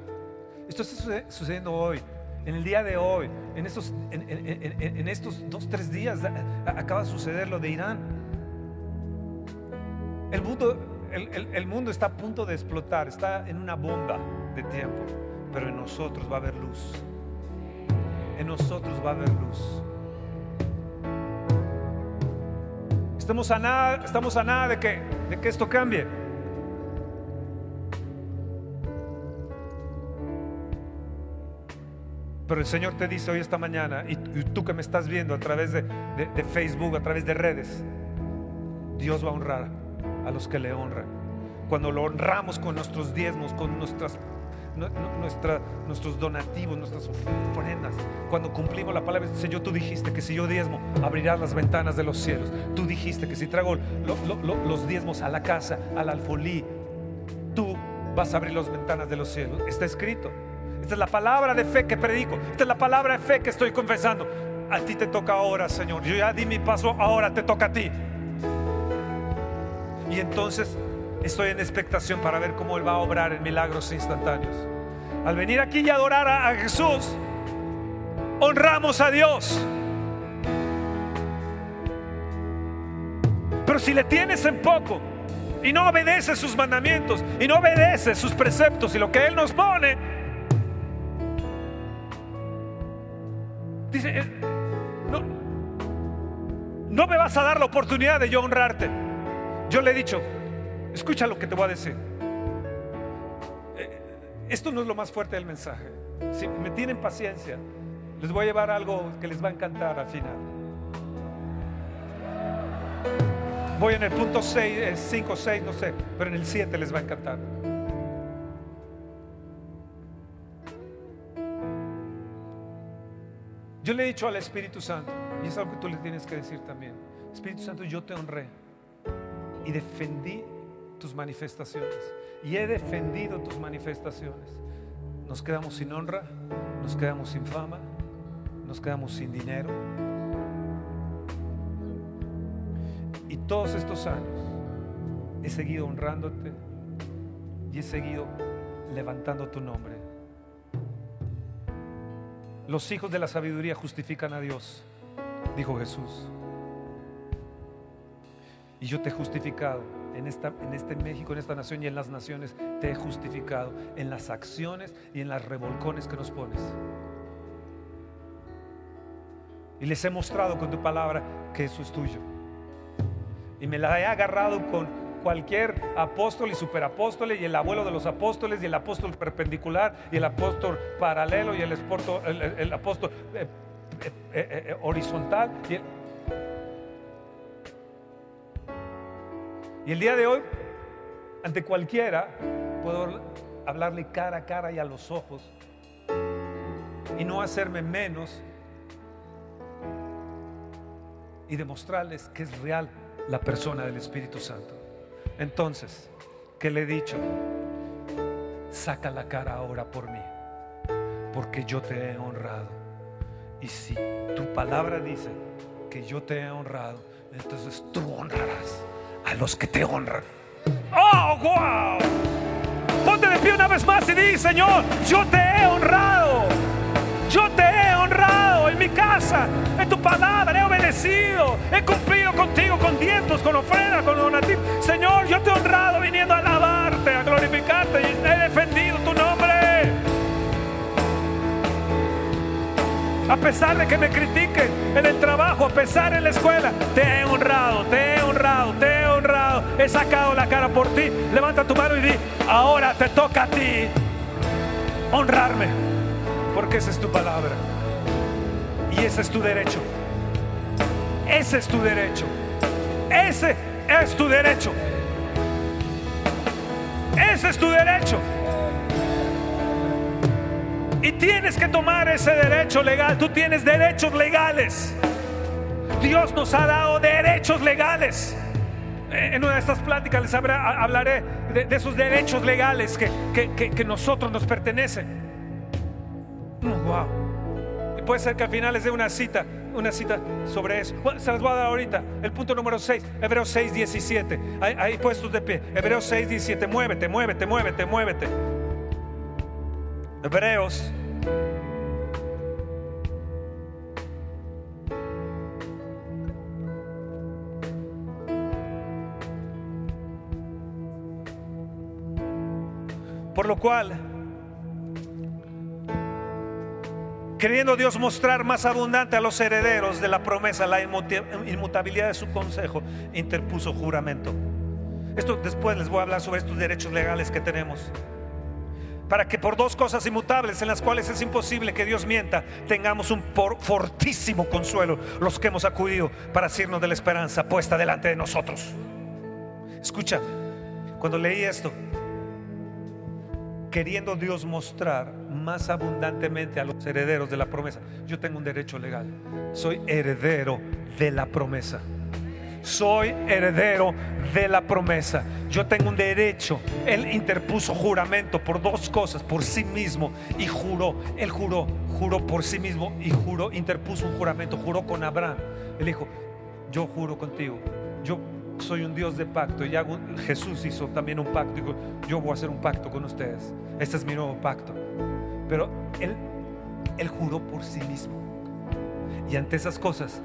Esto está suce- sucediendo hoy, en el día de hoy, en estos, en, estos dos, tres días acaba de suceder lo de Irán. El mundo, el mundo está a punto de explotar, está en una bomba de tiempo, pero en nosotros va a haber luz. En nosotros va a haber luz. Estamos a nada, estamos a nada de que, de que esto cambie. Pero el Señor te dice hoy esta mañana, y tú que me estás viendo a través de, de- Facebook, a través de redes, Dios va a honrar a los que le honran. Cuando lo honramos con nuestros diezmos, con nuestras, nu- nu- nuestra- nuestros donativos, nuestras ofrendas, cuando cumplimos la palabra, Señor, tú dijiste que si yo diezmo, abrirás las ventanas de los cielos. Tú dijiste que si traigo lo- lo- lo- los diezmos a la casa, al alfolí, tú vas a abrir las ventanas de los cielos. Está escrito. Esta es la palabra de fe que predico. Esta es la palabra de fe que estoy confesando. A ti te toca ahora, Señor. Yo ya di mi paso, ahora te toca a ti. Y entonces estoy en expectación para ver cómo Él va a obrar en milagros instantáneos. Al venir aquí y adorar a, Jesús, honramos a Dios. Pero si le tienes en poco, y no obedeces sus mandamientos y no obedeces sus preceptos y lo que Él nos pone, dice, eh, no, no me vas a dar la oportunidad de yo honrarte. Yo le he dicho, escucha lo que te voy a decir. Eh, Esto no es lo más fuerte del mensaje. Si me tienen paciencia, les voy a llevar algo que les va a encantar al final. Voy en el punto 6, 5, 6, no sé, pero en el 7 les va a encantar. Yo le he dicho al Espíritu Santo, y es algo que tú le tienes que decir también, Espíritu Santo, yo te honré y defendí tus manifestaciones, y he defendido tus manifestaciones. Nos quedamos sin honra, nos quedamos sin fama, nos quedamos sin dinero. Y todos estos años he seguido honrándote y he seguido levantando tu nombre. Los hijos de la sabiduría justifican a Dios, dijo Jesús. Y yo te he justificado en, esta, en este México, en esta nación y en las naciones. Te he justificado en las acciones y en las revolcones que nos pones. Y les he mostrado con tu palabra que eso es tuyo. Y me la he agarrado con cualquier apóstol y superapóstol y el abuelo de los apóstoles y el apóstol perpendicular y el apóstol paralelo y el, apóstol horizontal. Y el día de hoy, ante cualquiera, puedo hablarle cara a cara y a los ojos y no hacerme menos y demostrarles que es real la persona del Espíritu Santo. Entonces, ¿qué le he dicho? Saca la cara ahora por mí, porque yo te he honrado. Y si tu palabra dice que yo te he honrado, entonces tú honrarás a los que te honran. ¡Oh, wow! Ponte de pie una vez más y di, Señor, yo te he honrado. Yo te he mi casa, en tu palabra, he obedecido, he cumplido contigo con diezmos, con ofrendas, con donativos. Señor, yo te he honrado viniendo a alabarte, a glorificarte y he defendido tu nombre. A pesar de que me critiquen en el trabajo, a pesar en la escuela, te he honrado, te he honrado, te he honrado. He sacado la cara por ti. Levanta tu mano y di, ahora te toca a ti honrarme porque esa es tu palabra. Y ese es tu derecho. Ese es tu derecho. Ese es tu derecho. Ese es tu derecho. Y tienes que tomar ese derecho legal. Tú tienes derechos legales. Dios nos ha dado derechos legales. Eh, En una de estas pláticas les hablaré de, de esos derechos legales que, que, que, nosotros nos pertenecen. Mm, Wow. Puede ser que al final les dé una cita, una cita sobre eso. Se las voy a dar ahorita. El punto número 6, Hebreos 6, 17. Ahí, ahí puestos de pie. Hebreos 6, 17. Muévete, muévete, muévete, muévete. Hebreos. Por lo cual, queriendo Dios mostrar más abundante a los herederos de la promesa la inmutabilidad de su consejo, interpuso juramento. Esto después les voy a hablar sobre estos derechos legales que tenemos. Para que por dos cosas inmutables en las cuales es imposible que Dios mienta, tengamos un fortísimo consuelo los que hemos acudido para asirnos de la esperanza puesta delante de nosotros. Escucha, cuando leí esto, queriendo Dios mostrar más abundantemente a los herederos de la promesa. Yo tengo un derecho legal. Soy heredero de la promesa. Soy heredero de la promesa. Yo tengo un derecho. Él interpuso juramento por dos cosas, por sí mismo y juró. Él juró, juró por sí mismo y juró, interpuso un juramento, juró con Abraham. Él dijo, yo juro contigo. Yo soy un Dios de pacto y hago, Jesús hizo también un pacto. Dijo, yo voy a hacer un pacto con ustedes. Este es mi nuevo pacto. Pero él, él juró por sí mismo. Y ante esas cosas,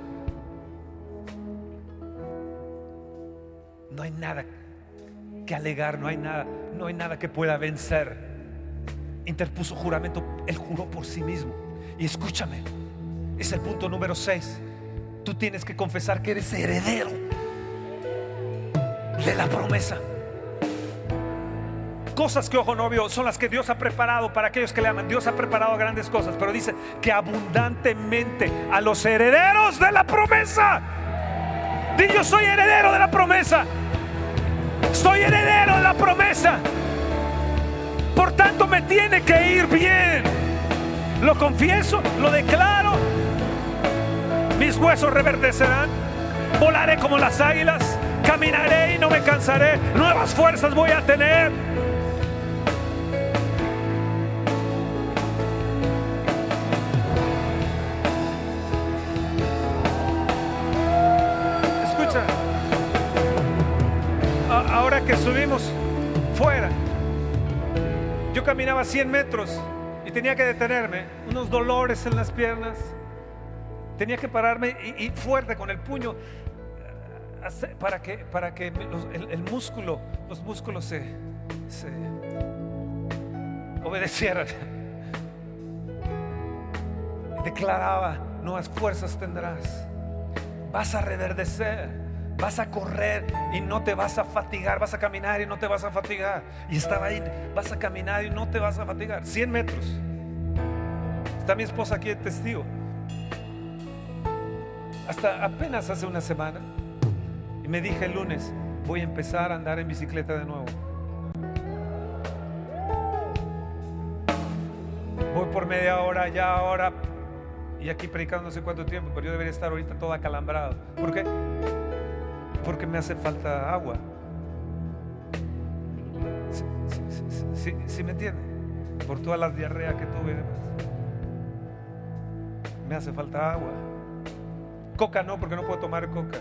no hay nada que alegar, no hay nada, no hay nada que pueda vencer. Interpuso juramento, él juró por sí mismo. Y escúchame, es el punto número 6. Tú tienes que confesar que eres heredero de la promesa. Cosas que ojo no vio son las que Dios ha preparado para aquellos que le aman. Dios ha preparado grandes cosas, pero dice que abundantemente a los herederos de la promesa. Di yo soy heredero de la promesa. Soy heredero de la promesa. Por tanto me tiene que ir bien. Lo confieso, lo declaro. Mis huesos reverdecerán. Volaré como las águilas. Caminaré y no me cansaré. Nuevas fuerzas voy a tener. Yo caminaba 100 metros y tenía que detenerme, unos dolores en las piernas. Tenía que pararme y, fuerte con el puño eh, para que, para que los- el músculo, los músculos se, se obedecieran. Declaraba, nuevas fuerzas tendrás. Vas a reverdecer, vas a correr y no te vas a fatigar, vas a caminar y no te vas a fatigar. Y estaba ahí, vas a caminar y no te vas a fatigar. 100 metros. Está mi esposa aquí de testigo. Hasta apenas hace una semana. Y me dije el lunes, voy a empezar a andar en bicicleta de nuevo. Voy por media hora, ya ahora, y aquí predicando no sé cuánto tiempo, pero yo debería estar ahorita todo acalambrado. ¿Por qué? Porque me hace falta agua. ¿Sí, sí, sí, me entiende? Por toda la diarrea que tuve. Me hace falta agua. Coca no, porque no puedo tomar coca.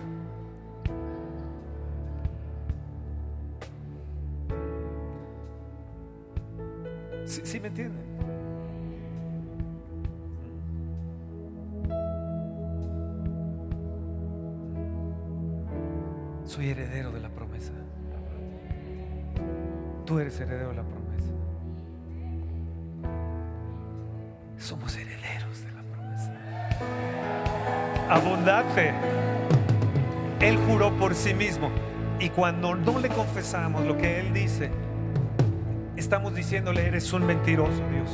¿Sí, sí me entienden? Soy heredero de la promesa. Tú eres heredero de la promesa. Somos herederos de la promesa. Abundante. Él juró por sí mismo. Y cuando no le confesamos lo que Él dice, estamos diciéndole, eres un mentiroso, Dios.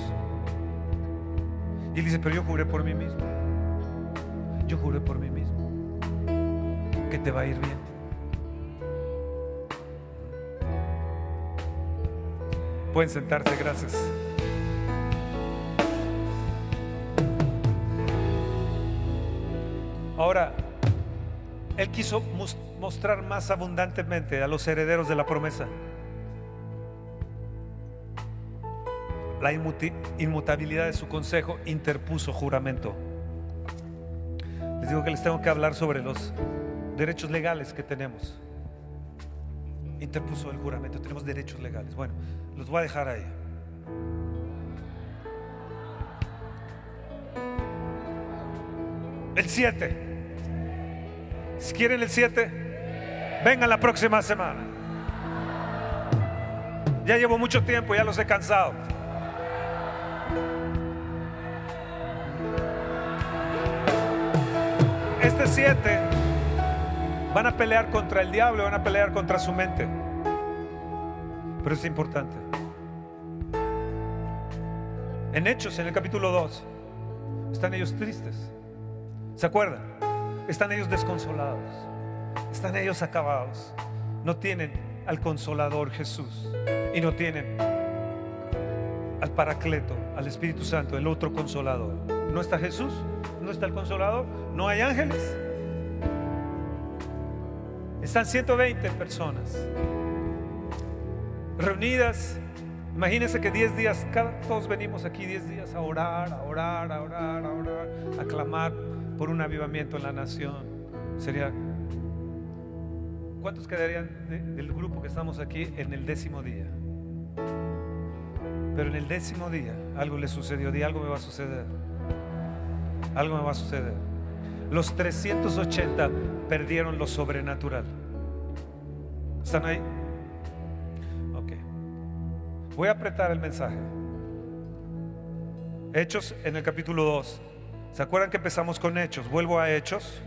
Y Él dice, pero yo juré por mí mismo. Yo juré por mí mismo. Que te va a ir bien. Pueden sentarse, gracias. Ahora, Él quiso mos- mostrar más abundantemente a los herederos de la promesa la inmutabilidad de su consejo, interpuso juramento. Les digo que les tengo que hablar sobre los derechos legales que tenemos. Interpuso el juramento, tenemos derechos legales. Bueno, los voy a dejar ahí. El 7. Si quieren el 7, vengan la próxima semana. Ya llevo mucho tiempo, ya los he cansado. Este 7 van a pelear contra el diablo, van a pelear contra su mente. Pero es importante. En Hechos, en el capítulo 2, están ellos tristes. ¿Se acuerdan? Están ellos desconsolados. Están ellos acabados. No tienen al consolador Jesús. Y no tienen al Paracleto, al Espíritu Santo, el otro consolador. ¿No está Jesús? ¿No está el consolador? ¿No hay ángeles? Están 120 personas reunidas. Imagínense que 10 días, todos venimos aquí 10 días a orar, a orar, a orar, a orar, a clamar por un avivamiento en la nación. Sería, ¿cuántos quedarían de- del grupo que estamos aquí en el décimo día? Pero en el décimo día algo le sucedió, di algo me va a suceder. Algo me va a suceder. Los 380 perdieron lo sobrenatural. ¿Están ahí? Voy a apretar el mensaje. Hechos en el capítulo 2. ¿Se acuerdan que empezamos con Hechos? Vuelvo a Hechos.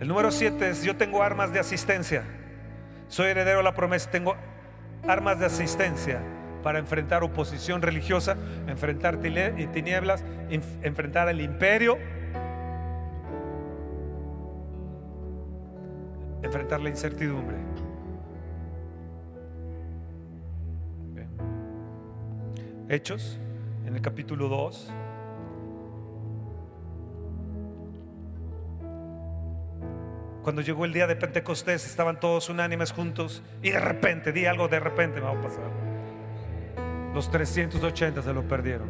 El número 7 es, yo tengo armas de asistencia. Soy heredero de la promesa, tengo armas de asistencia para enfrentar oposición religiosa, enfrentar tinieblas, enfrentar el imperio, enfrentar la incertidumbre. Hechos, en el capítulo 2. Cuando llegó el día de Pentecostés, estaban todos unánimes juntos y de repente, di algo, de repente me va a pasar. Los 380 se lo perdieron.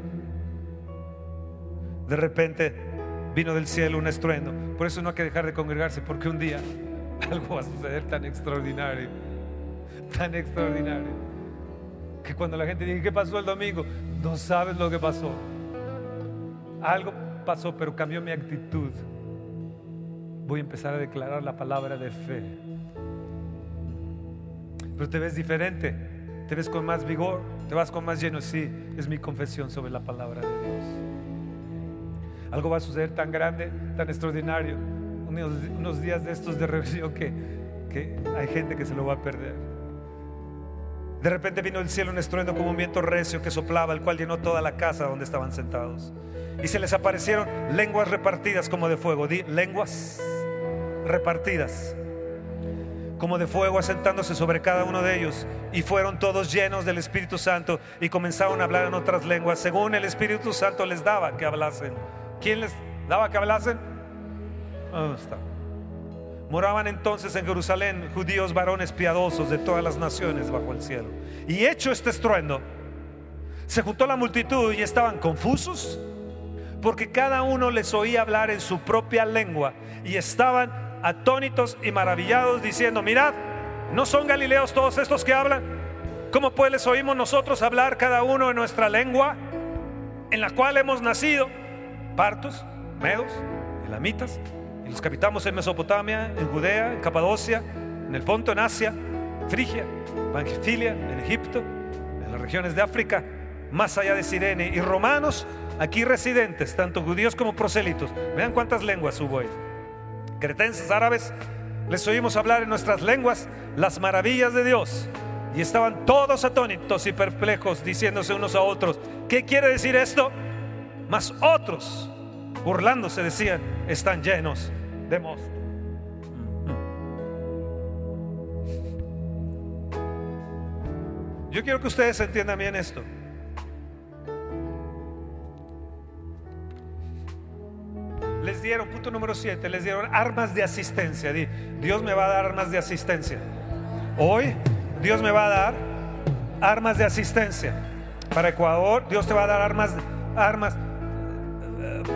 De repente vino del cielo un estruendo. Por eso no hay que dejar de congregarse, porque un día (laughs) algo va a suceder tan extraordinario, tan extraordinario, que cuando la gente dice, ¿qué pasó el domingo? No sabes lo que pasó. Algo pasó, pero cambió mi actitud voy a empezar a declarar la palabra de fe. Pero te ves diferente, te ves con más vigor, te vas con más lleno. Sí, es mi confesión sobre la palabra de Dios. Algo va a suceder tan grande, tan extraordinario. Unos, días de estos de revisión que, que hay gente que se lo va a perder. De repente vino del cielo un estruendo como un viento recio que soplaba, el cual llenó toda la casa donde estaban sentados. Y se les aparecieron lenguas repartidas como de fuego. Di, lenguas repartidas, como de fuego asentándose sobre cada uno de ellos, y fueron todos llenos del Espíritu Santo y comenzaron a hablar en otras lenguas, según el Espíritu Santo les daba que hablasen. ¿Quién les daba que hablasen? Moraban entonces en Jerusalén judíos varones piadosos de todas las naciones bajo el cielo. Y hecho este estruendo, se juntó la multitud y estaban confusos porque cada uno les oía hablar en su propia lengua y estaban atónitos y maravillados, diciendo, mirad, ¿no son galileos todos estos que hablan? ¿Cómo pues les oímos nosotros hablar cada uno en nuestra lengua en la cual hemos nacido? Partos, medos, elamitas, los capitamos en Mesopotamia, en Judea, en Capadocia, en el Ponto, en Asia, Frigia, Panfilia, en Egipto, en las regiones de África, más allá de Sirene, y romanos aquí residentes, tanto judíos como prosélitos. Vean cuántas lenguas hubo ahí cretenses, árabes, les oímos hablar en nuestras lenguas las maravillas de Dios. Y estaban todos atónitos y perplejos, diciéndose unos a otros, ¿qué quiere decir esto? Mas otros, burlándose, decían, están llenos de mosto. Yo quiero que ustedes entiendan bien esto. les dieron, punto número 7, les dieron armas de asistencia. Dios me va a dar armas de asistencia. Hoy Dios me va a dar armas de asistencia. Para Ecuador, Dios te va a dar armas, armas.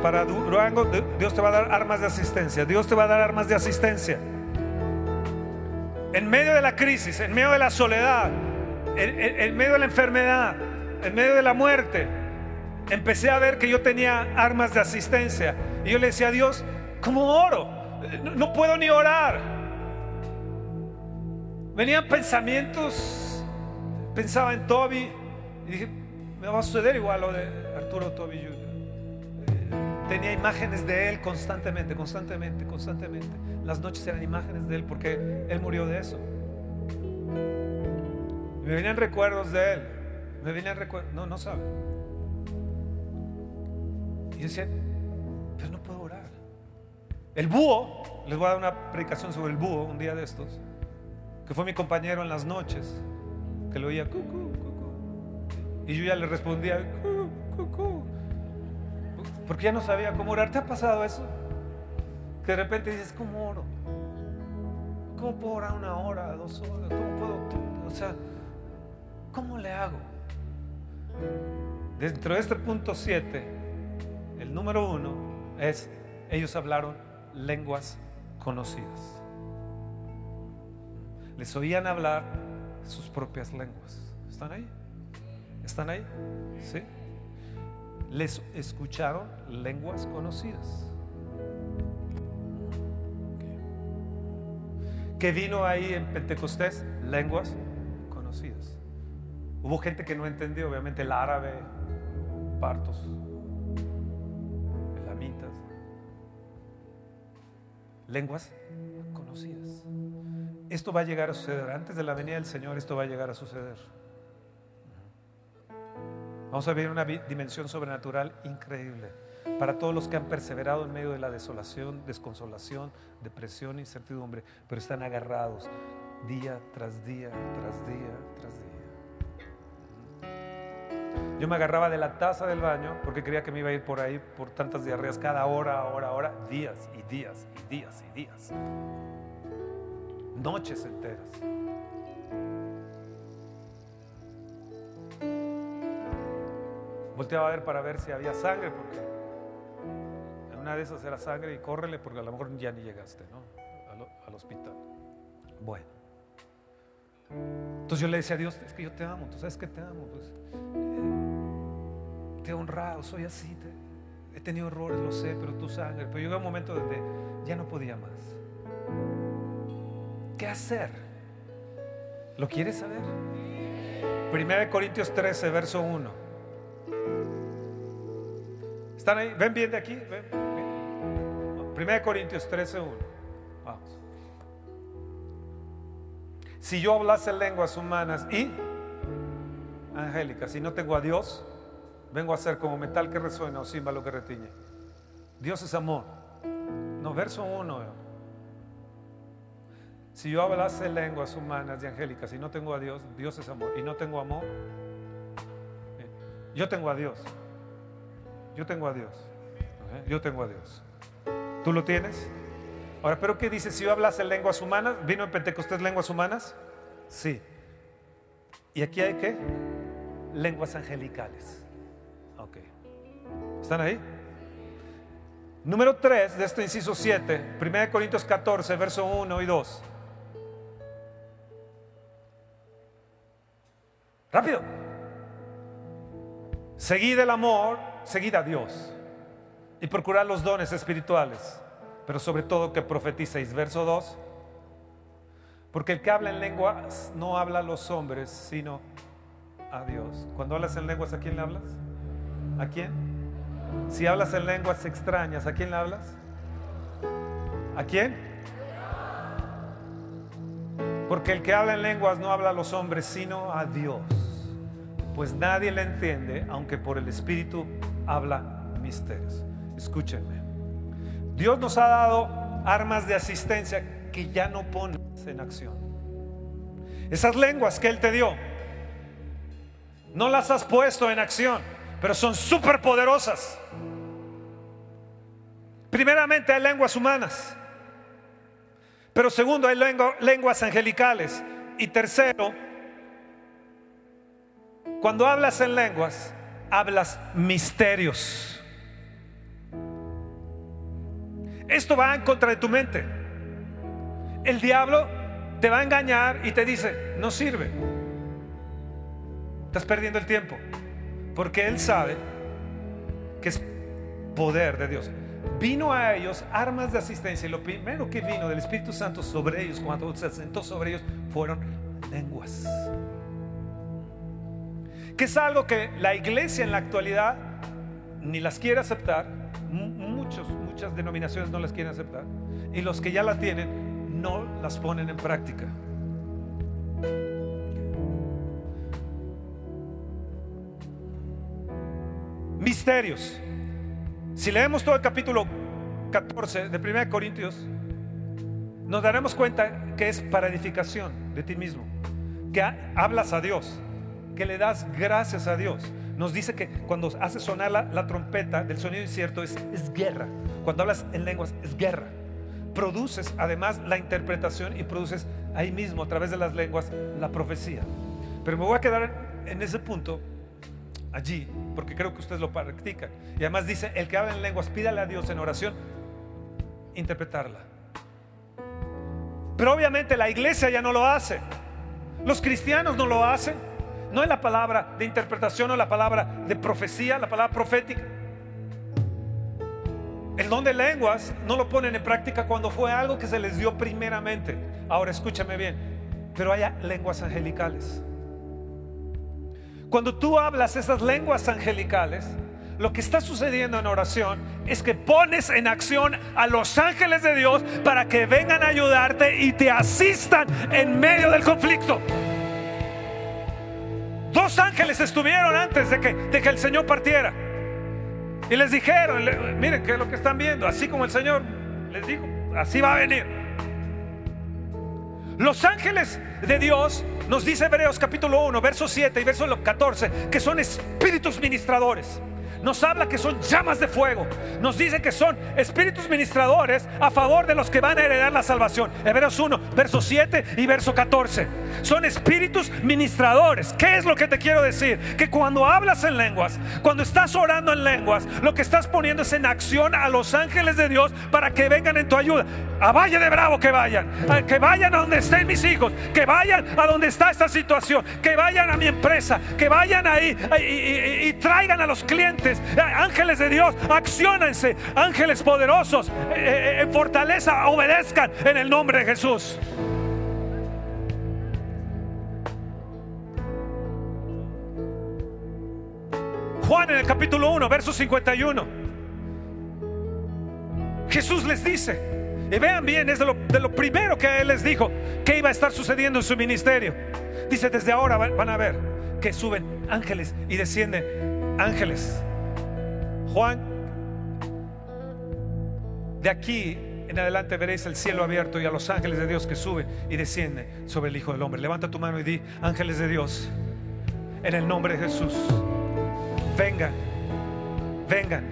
Para Durango, Dios te va a dar armas de asistencia. Dios te va a dar armas de asistencia. En medio de la crisis, en medio de la soledad, en medio de la enfermedad, en medio de la muerte, empecé a ver que yo tenía armas de asistencia. Y yo le decía a Dios, ¿cómo oro? No, puedo ni orar. Venían pensamientos, pensaba en Toby y dije, me va a suceder igual lo de Arturo Toby Jr. Tenía imágenes de él constantemente, constantemente, constantemente. Las noches eran imágenes de él porque él murió de eso. me venían recuerdos de él. Me venían recuerdos, no, no sabe. Y decía, pero no puedo orar. El búho, les voy a dar una predicación sobre el búho un día de estos, que fue mi compañero en las noches, que lo oía, cucú, cucú. Y yo ya le respondía, cucú, porque ya no sabía cómo orar. ¿Te ha pasado eso? Que de repente dices, ¿cómo oro? ¿Cómo puedo orar una hora, dos horas? ¿Cómo puedo? O sea, ¿cómo le hago? Dentro de este punto 7, el número uno es, ellos hablaron lenguas conocidas. Les oían hablar sus propias lenguas. ¿Están ahí? ¿Están ahí? ¿Sí? Les escucharon lenguas conocidas. ¿Qué vino ahí en Pentecostés? Lenguas conocidas. Hubo gente que no entendió, obviamente, el árabe, partos, elamitas, lenguas conocidas. Esto va a llegar a suceder. Antes de la venida del Señor, esto va a llegar a suceder. Vamos a ver una dimensión sobrenatural increíble para todos los que han perseverado en medio de la desolación, desconsolación, depresión, incertidumbre, pero están agarrados día tras día, tras día, tras día. Yo me agarraba de la taza del baño porque creía que me iba a ir por ahí por tantas diarreas cada hora, hora, hora, días y días y días y días. Noches enteras. Volteaba a ver para ver si había sangre porque en una de esas era sangre y córrele porque a lo mejor ya ni llegaste ¿no? al, al hospital. Bueno. Entonces yo le decía a Dios, es que yo te amo, tú sabes que te amo, pues, eh, te he honrado, soy así, he tenido errores, lo sé, pero tu sangre. Pero llegó un momento donde ya no podía más. ¿Qué hacer? ¿Lo quieres saber? 1 Corintios 13, verso 1. ¿Están ahí? ¿Ven bien de aquí? ¿Ven? ¿Ven? 1 Corintios 13, 1. Vamos. Si yo hablase lenguas humanas y angélicas, y no tengo a Dios, vengo a ser como metal que resuena o címbalo que retiñe. Dios es amor. No, verso 1. Si yo hablase lenguas humanas y angélicas y no tengo a Dios, Dios es amor. Y no tengo amor, yo tengo a Dios. Yo tengo a Dios. Yo tengo a Dios. ¿Tú lo tienes? Ahora, ¿pero qué dice? Si yo hablase lenguas humanas, ¿vino en Pentecostés lenguas humanas? Sí. ¿Y aquí hay qué? Lenguas angelicales. Ok. ¿Están ahí? Número 3 de este inciso 7, 1 Corintios 14, verso 1 y 2. Rápido. Seguid el amor, seguid a Dios y procurad los dones espirituales, pero sobre todo que profeticéis. Verso 2. Porque el que habla en lenguas no habla a los hombres, sino a Dios. Cuando hablas en lenguas, ¿a quién le hablas? ¿A quién? Si hablas en lenguas extrañas, ¿a quién le hablas? ¿A quién? Porque el que habla en lenguas no habla a los hombres, sino a Dios. Pues nadie le entiende, aunque por el Espíritu habla misterios. Escúchenme. Dios nos ha dado armas de asistencia que ya no pones en acción. Esas lenguas que Él te dio, no las has puesto en acción, pero son súper poderosas. Primeramente hay lenguas humanas, pero segundo hay lengua- lenguas angelicales. Y tercero, cuando hablas en lenguas, hablas misterios. Esto va en contra de tu mente. El diablo te va a engañar y te dice, no sirve. Estás perdiendo el tiempo. Porque él sabe que es poder de Dios. Vino a ellos armas de asistencia y lo primero que vino del Espíritu Santo sobre ellos cuando se sentó sobre ellos fueron lenguas. Que es algo que la iglesia en la actualidad ni las quiere aceptar. mu- Muchos, muchas denominaciones no las quieren aceptar. Y los que ya la tienen no las ponen en práctica. Misterios. Si leemos todo el capítulo 14 de 1 Corintios, nos daremos cuenta que es para edificación de ti mismo, que ha- hablas a Dios, que le das gracias a Dios. Nos dice que cuando haces sonar la, la trompeta del sonido incierto es, es guerra. Cuando hablas en lenguas es guerra. Produces además la interpretación y produces ahí mismo a través de las lenguas la profecía. Pero me voy a quedar en, en ese punto allí, porque creo que ustedes lo practican. Y además dice, el que habla en lenguas, pídale a Dios en oración, interpretarla. Pero obviamente la iglesia ya no lo hace. Los cristianos no lo hacen. No es la palabra de interpretación o la palabra de profecía, la palabra profética. El don de lenguas no lo ponen en práctica cuando fue algo que se les dio primeramente. Ahora escúchame bien, pero hay lenguas angelicales. Cuando tú hablas esas lenguas angelicales, lo que está sucediendo en oración es que pones en acción a los ángeles de Dios para que vengan a ayudarte y te asistan en medio del conflicto. Dos ángeles estuvieron antes de que, el Señor partiera. Y les dijeron, miren que es lo que están viendo, así como el Señor les dijo, así va a venir. Los ángeles de Dios, nos dice Hebreos capítulo 1, verso 7 y verso 14, que son espíritus ministradores. Nos habla que son llamas de fuego. Nos dice que son espíritus ministradores a favor de los que van a heredar la salvación. Hebreos 1, verso 7 y verso 14. Son espíritus ministradores. ¿Qué es lo que te quiero decir? Que cuando hablas en lenguas, cuando estás orando en lenguas, lo que estás poniendo es en acción a los ángeles de Dios para que vengan en tu ayuda. A Valle de Bravo que vayan, que vayan a donde estén mis hijos, que vayan a donde está esta situación, que vayan a mi empresa, que vayan ahí y- y traigan a los clientes. Ángeles de Dios, acciónense, ángeles poderosos, eh, eh, en fortaleza, obedezcan en el nombre de Jesús. Juan en el capítulo 1, verso 51. Jesús les dice, y vean bien, es de lo, de lo primero que Él les dijo, que iba a estar sucediendo en su ministerio. Dice, desde ahora va- van a ver que suben ángeles y descienden ángeles. Juan, de aquí en adelante veréis el cielo abierto y a los ángeles de Dios que suben y descienden sobre el Hijo del Hombre. Levanta tu mano y di, ángeles de Dios, en el nombre de Jesús, vengan, vengan,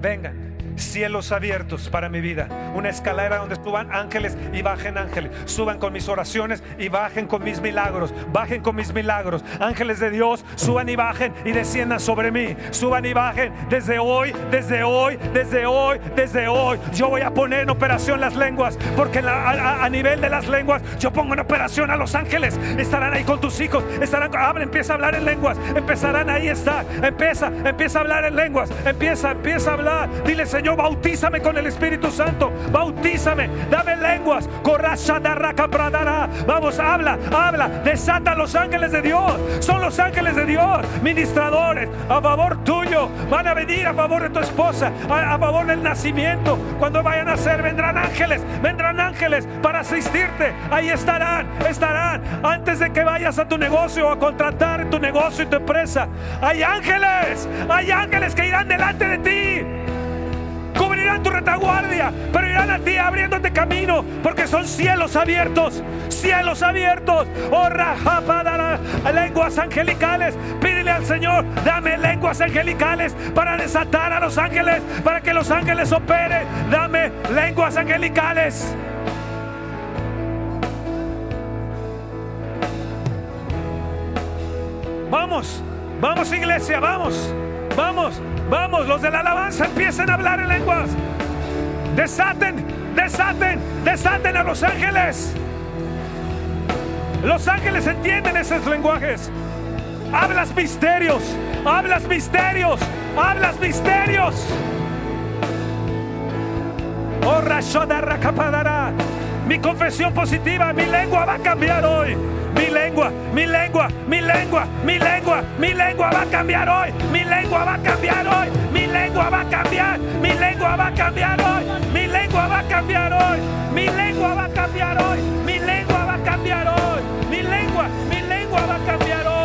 vengan. Cielos abiertos para mi vida. Una escalera donde suban ángeles y bajen ángeles. Suban con mis oraciones y bajen con mis milagros. Bajen con mis milagros. Ángeles de Dios, suban y bajen y desciendan sobre mí. Suban y bajen desde hoy, desde hoy, desde hoy, desde hoy. Yo voy a poner en operación las lenguas. Porque a, nivel de las lenguas, yo pongo en operación a los ángeles. Estarán ahí con tus hijos. Estarán, habla, empieza a hablar en lenguas. Empezarán ahí estar. Empieza, empieza a hablar en lenguas. Empieza, empieza a hablar. Dile, Señor, bautízame con el Espíritu Santo. Bautízame. Dame lenguas. Vamos, habla, habla. Desata los ángeles de Dios. Son los ángeles de Dios. Ministradores a favor tuyo. Van a venir a favor de tu esposa. A, a favor del nacimiento. Cuando vayan a nacer, vendrán ángeles. Vendrán ángeles para asistirte. Ahí estarán, estarán. Antes de que vayas a tu negocio o a contratar tu negocio y tu empresa. Hay ángeles. Hay ángeles que irán delante de ti cubrirán tu retaguardia, pero irán a ti abriéndote camino, porque son cielos abiertos, cielos abiertos. Oh, rajapadara, lenguas angelicales. Pídele al Señor, dame lenguas angelicales para desatar a los ángeles, para que los ángeles operen. Dame lenguas angelicales. Vamos, vamos iglesia, vamos, vamos, vamos. Los de la alabanza empiecen a hablar en lenguas. Desaten, desaten, desaten a los ángeles. Los ángeles entienden esos lenguajes. Hablas misterios, hablas misterios, hablas misterios. Oh. Mi confesión positiva, mi lengua va a cambiar hoy. Mi lengua, mi lengua, mi lengua, mi lengua, mi lengua va a cambiar hoy. Mi lengua va a cambiar hoy. Mi lengua va a cambiar. Mi lengua va a cambiar hoy. Mi lengua va a cambiar hoy. Mi lengua va a cambiar hoy. Mi lengua va a cambiar hoy. Mi lengua, mi lengua va a cambiar hoy.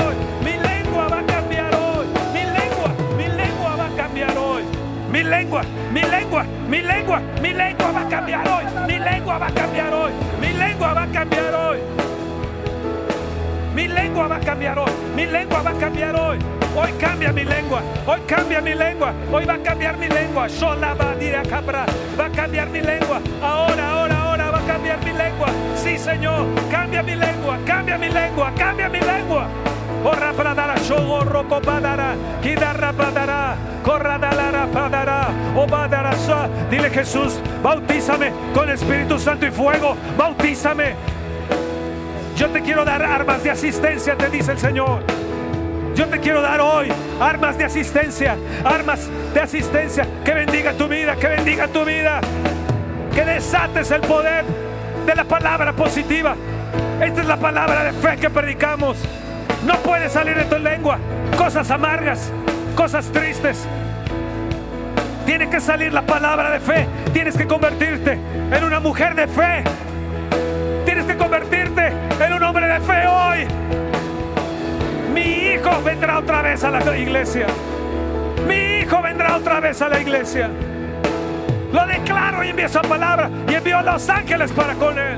Mi lengua, mi lengua, mi lengua, mi lengua va a cambiar hoy. Mi lengua va a cambiar hoy. Mi lengua va a cambiar hoy. Mi lengua va a cambiar hoy. Mi lengua va a cambiar hoy. Hoy cambia mi lengua. Hoy cambia mi lengua. Hoy va a cambiar mi lengua. Shola va a capra. Va a cambiar mi lengua. Ahora, ahora, ahora va a cambiar mi lengua. Sí, Señor. Cambia mi lengua. Cambia mi lengua. Cambia mi lengua. Shogo roko corra dalara padara, sa. Dile Jesús, bautízame con Espíritu Santo y fuego, bautízame. Yo te quiero dar armas de asistencia, te dice el Señor. Yo te quiero dar hoy armas de asistencia, armas de asistencia que bendiga tu vida, que bendiga tu vida, que desates el poder de la palabra positiva. Esta es la palabra de fe que predicamos. No puede salir de tu lengua cosas amargas, cosas tristes. Tiene que salir la palabra de fe. Tienes que convertirte en una mujer de fe. Tienes que convertirte en un hombre de fe hoy. Mi hijo vendrá otra vez a la iglesia. Mi hijo vendrá otra vez a la iglesia. Lo declaro y envío esa palabra y envío a los ángeles para con él.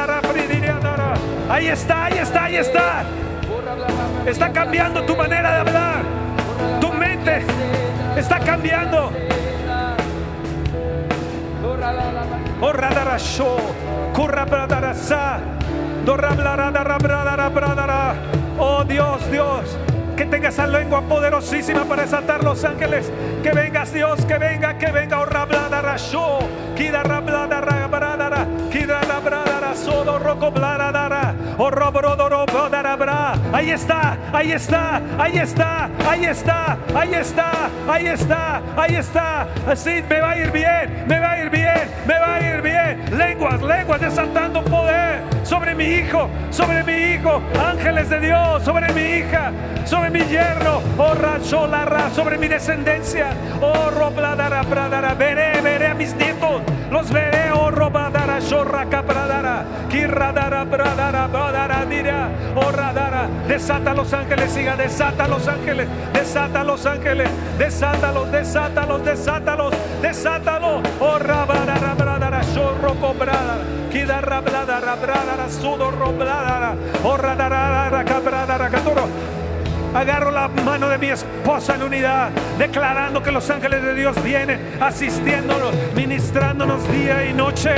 ahí está, ahí está, ahí está, está cambiando tu manera de hablar. Tu mente está cambiando. Oh, Dios, Dios, que tengas esa lengua poderosísima para desatar los ángeles. Que vengas, Dios, que venga, que venga. Oh, rabladarasho, kida rabladara, bradara, kida rabladara, roco, bra. Ahí está, ahí está, ahí está, ahí está, ahí está, ahí está, ahí está. Así me va a ir bien, me va a ir bien, me va a ir bien. Lenguas, lenguas desatando poder sobre mi hijo, sobre mi hijo. Ángeles de Dios, sobre mi hija, sobre mi yerno. Oh, racholarra, sobre mi descendencia. Oh, robladara. Veré, veré a mis nietos, los veré. Oh, radara zorra capradara, kirradara bradara bradara mira, oh oradara, desata los ángeles, siga, desata los ángeles, desata los ángeles, desátalos, desátalos, desátalos, desátalo, oh orabadara bradara, zorro cobrada, kidarra bladara bradara, sudo robladara, oh oradara capradara, catoro. Agarro la mano de mi esposa en unidad, declarando que los ángeles de Dios vienen asistiéndonos, ministrándonos día y noche.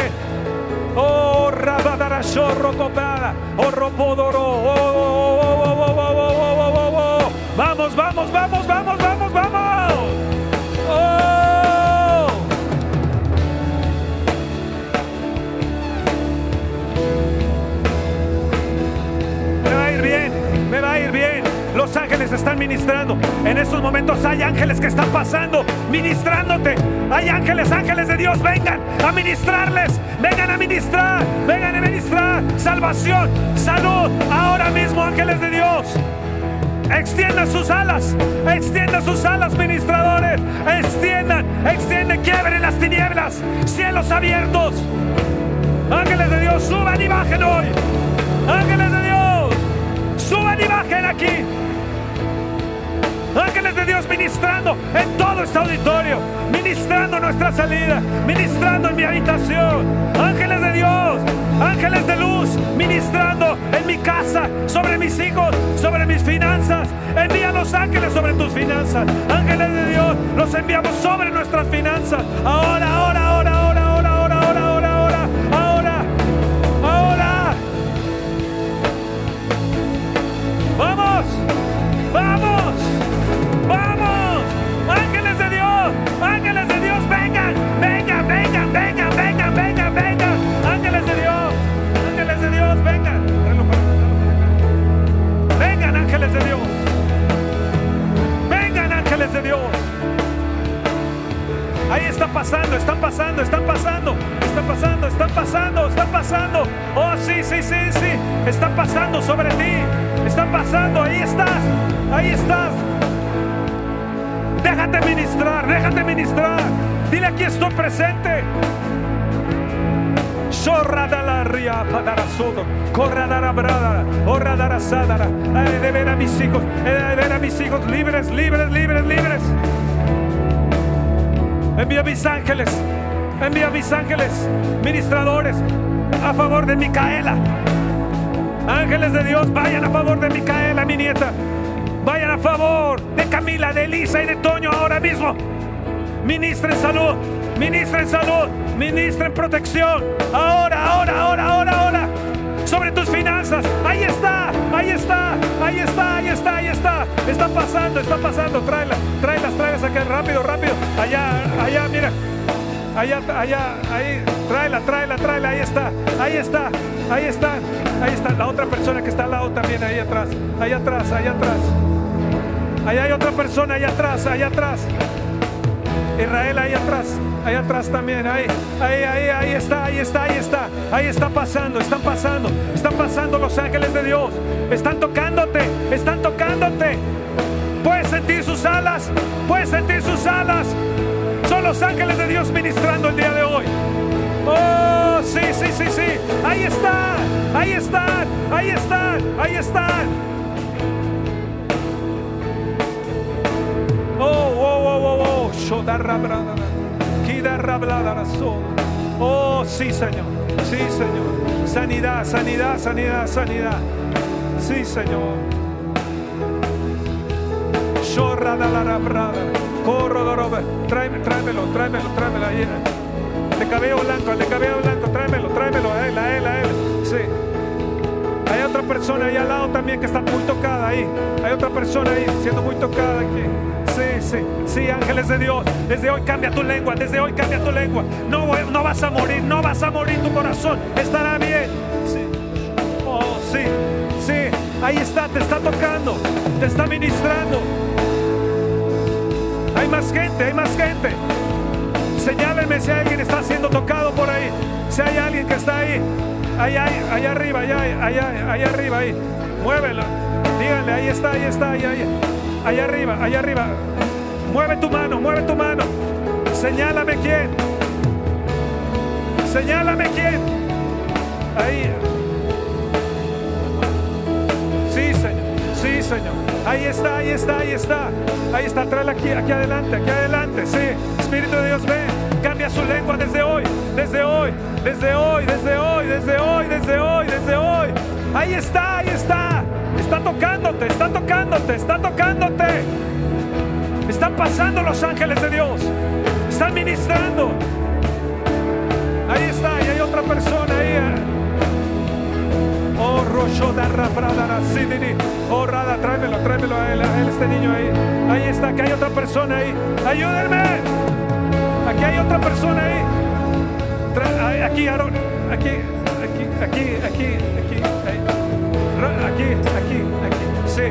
Oh, rabadara, shorro, cobrada, oh, ropodoro, oh, oh, oh, oh, oh, oh, oh, oh, oh, oh, oh. Vamos, vamos, vamos, ministrando. En estos momentos hay ángeles que están pasando, ministrándote. Hay ángeles, ángeles de Dios, vengan a ministrarles. Vengan a ministrar, vengan a ministrar. Salvación, salud. Ahora mismo, ángeles de Dios. Extiendan sus alas, extiendan sus alas, ministradores. Extiendan, extienden, quiebren las tinieblas. Cielos abiertos. Ángeles de Dios, suban y bajen hoy. Ángeles de Dios, suban y bajen aquí. De Dios ministrando en todo este auditorio, ministrando nuestra salida, ministrando en mi habitación. Ángeles de Dios, ángeles de luz, ministrando en mi casa, sobre mis hijos, sobre mis finanzas. Envía los ángeles sobre tus finanzas. Ángeles de Dios, los enviamos sobre nuestras finanzas. Ahora, ahora, pasando, están pasando, están pasando, están pasando, están pasando, están pasando. Oh, sí, sí, sí, sí. Están pasando sobre ti. Están pasando, ahí estás, ahí estás. Déjate ministrar, déjate ministrar. Dile aquí estoy presente. Shorradala ria padara corradara brada, sadara. De ver a mis hijos, he de ver a mis hijos libres, libres, libres, libres. Envía mis ángeles, envía mis ángeles, ministradores, a favor de Micaela. Ángeles de Dios, vayan a favor de Micaela, mi nieta. Vayan a favor de Camila, de Elisa y de Toño ahora mismo. Ministren salud, Ministren salud, ministren protección. Ahora, ahora, ahora, ahora, ahora. Sobre tus finanzas. Ahí está, está, ahí está, ahí está, ahí está. Está pasando, está pasando. Tráela, tráelas, tráelas acá. Rápido, rápido. Allá, allá, mira. Allá, allá, ahí, tráela, tráela, tráela, ahí está, ahí está, ahí está, ahí está, la otra persona que está al lado también, ahí atrás, ahí atrás, ahí atrás. Ahí hay otra persona, ahí atrás, ahí atrás. Israel ahí atrás, ahí atrás también, ahí, ahí, ahí, ahí está, ahí está, ahí está, ahí está pasando, están pasando, están pasando los ángeles de Dios, están tocándote, están tocándote. Puedes sentir sus alas, puedes sentir sus alas. Son los ángeles de Dios ministrando el día de hoy. Oh, sí, sí, sí, sí. Ahí están, ahí están, ahí están, ahí están. Oh, oh, oh, oh. Sí, Señor. Sí, Señor. Sanidad, sanidad, sanidad, sanidad. Sí, Señor. Shorradalarabrada. Corro. Tráeme, tráemelo, tráemelo, tráemelo. Ahí. De cabello blanco, de cabello blanco, tráemelo, tráemelo a él, a. Sí. Hay otra persona ahí al lado también que está muy tocada ahí. Hay otra persona ahí siendo muy tocada aquí. Sí, sí, sí, ángeles de Dios. Desde hoy cambia tu lengua, desde hoy cambia tu lengua. No, no vas a morir, no vas a morir, tu corazón estará bien. Sí. Oh, sí, sí, ahí está, te está tocando, te está ministrando. Hay más gente, hay más gente. Señálenme si alguien está siendo tocado por ahí. Si hay alguien que está ahí. Allá, allá arriba, allá, allá, allá arriba, ahí. Muévelo. Díganle, ahí está, ahí está, ahí, ahí. Allá arriba, allá arriba. Mueve tu mano, mueve tu mano. Señálame quién. Señálame quién. Ahí. Sí, Señor. Sí, Señor. Ahí está, ahí está, ahí está. Ahí está, tráela aquí, aquí adelante, aquí adelante. Sí, Espíritu de Dios, ven. Cambia su lengua desde hoy, desde hoy, desde hoy, desde hoy, desde hoy, desde hoy, desde hoy. Ahí está, ahí está. Está tocándote, está tocándote, está tocándote. Están pasando los ángeles de Dios. Están ministrando. Ahí está, y hay otra persona ahí. eh. Oh, Rosho da Rabrada, Sidini. Oh, Rada, tráemelo, tráemelo a él, a él, este niño ahí. Ahí está, que hay otra persona ahí. Ayúdenme. Aquí hay otra persona ahí. Aquí, Aaron. Aquí, aquí, aquí, aquí, Aquí, aquí, aquí. Sí,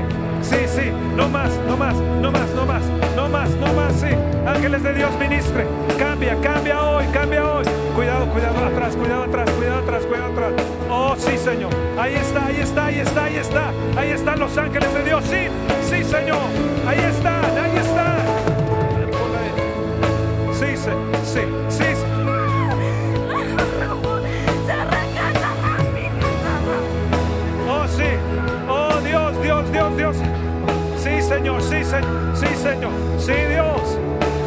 sí, sí. No más, no más, no más, no más, no más, no más. Sí. Ángeles de Dios ministre. Cambia, cambia hoy, cambia hoy. Cuidado, cuidado atrás, cuidado atrás, cuidado atrás, cuidado atrás. Oh, sí, Señor. Ahí está, ahí está, ahí está, ahí está. Ahí están los ángeles de Dios. Sí, sí, Señor. Ahí están, ahí están. Sí, sí, sí, sí. Señor, sí, Señor, sí, Señor, sí, Dios.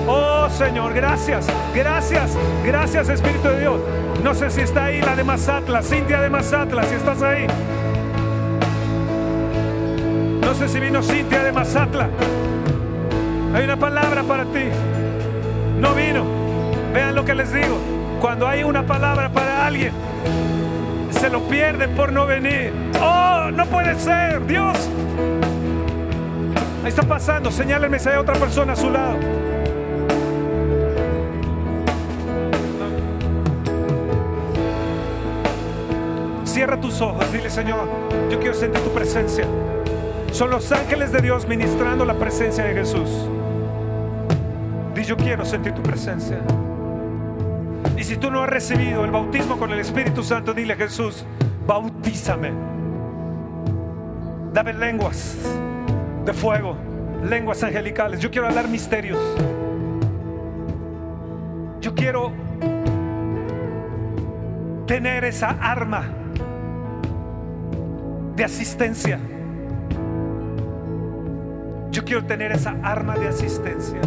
Oh, Señor, gracias, gracias, gracias, Espíritu de Dios. No sé si está ahí la de Mazatla, Cintia de Mazatla, si estás ahí. No sé si vino Cintia de Mazatla. Hay una palabra para ti. No vino. Vean lo que les digo. Cuando hay una palabra para alguien, se lo pierden por no venir. Oh, no puede ser, Dios. Ahí está pasando, señálenme si hay otra persona a su lado. Cierra tus ojos, dile Señor, yo quiero sentir tu presencia. Son los ángeles de Dios ministrando la presencia de Jesús. Di yo quiero sentir tu presencia. Y si tú no has recibido el bautismo con el Espíritu Santo, dile Jesús, bautízame. Dame lenguas de fuego, lenguas angelicales. Yo quiero hablar misterios. Yo quiero tener esa arma de asistencia. Yo quiero tener esa arma de asistencia.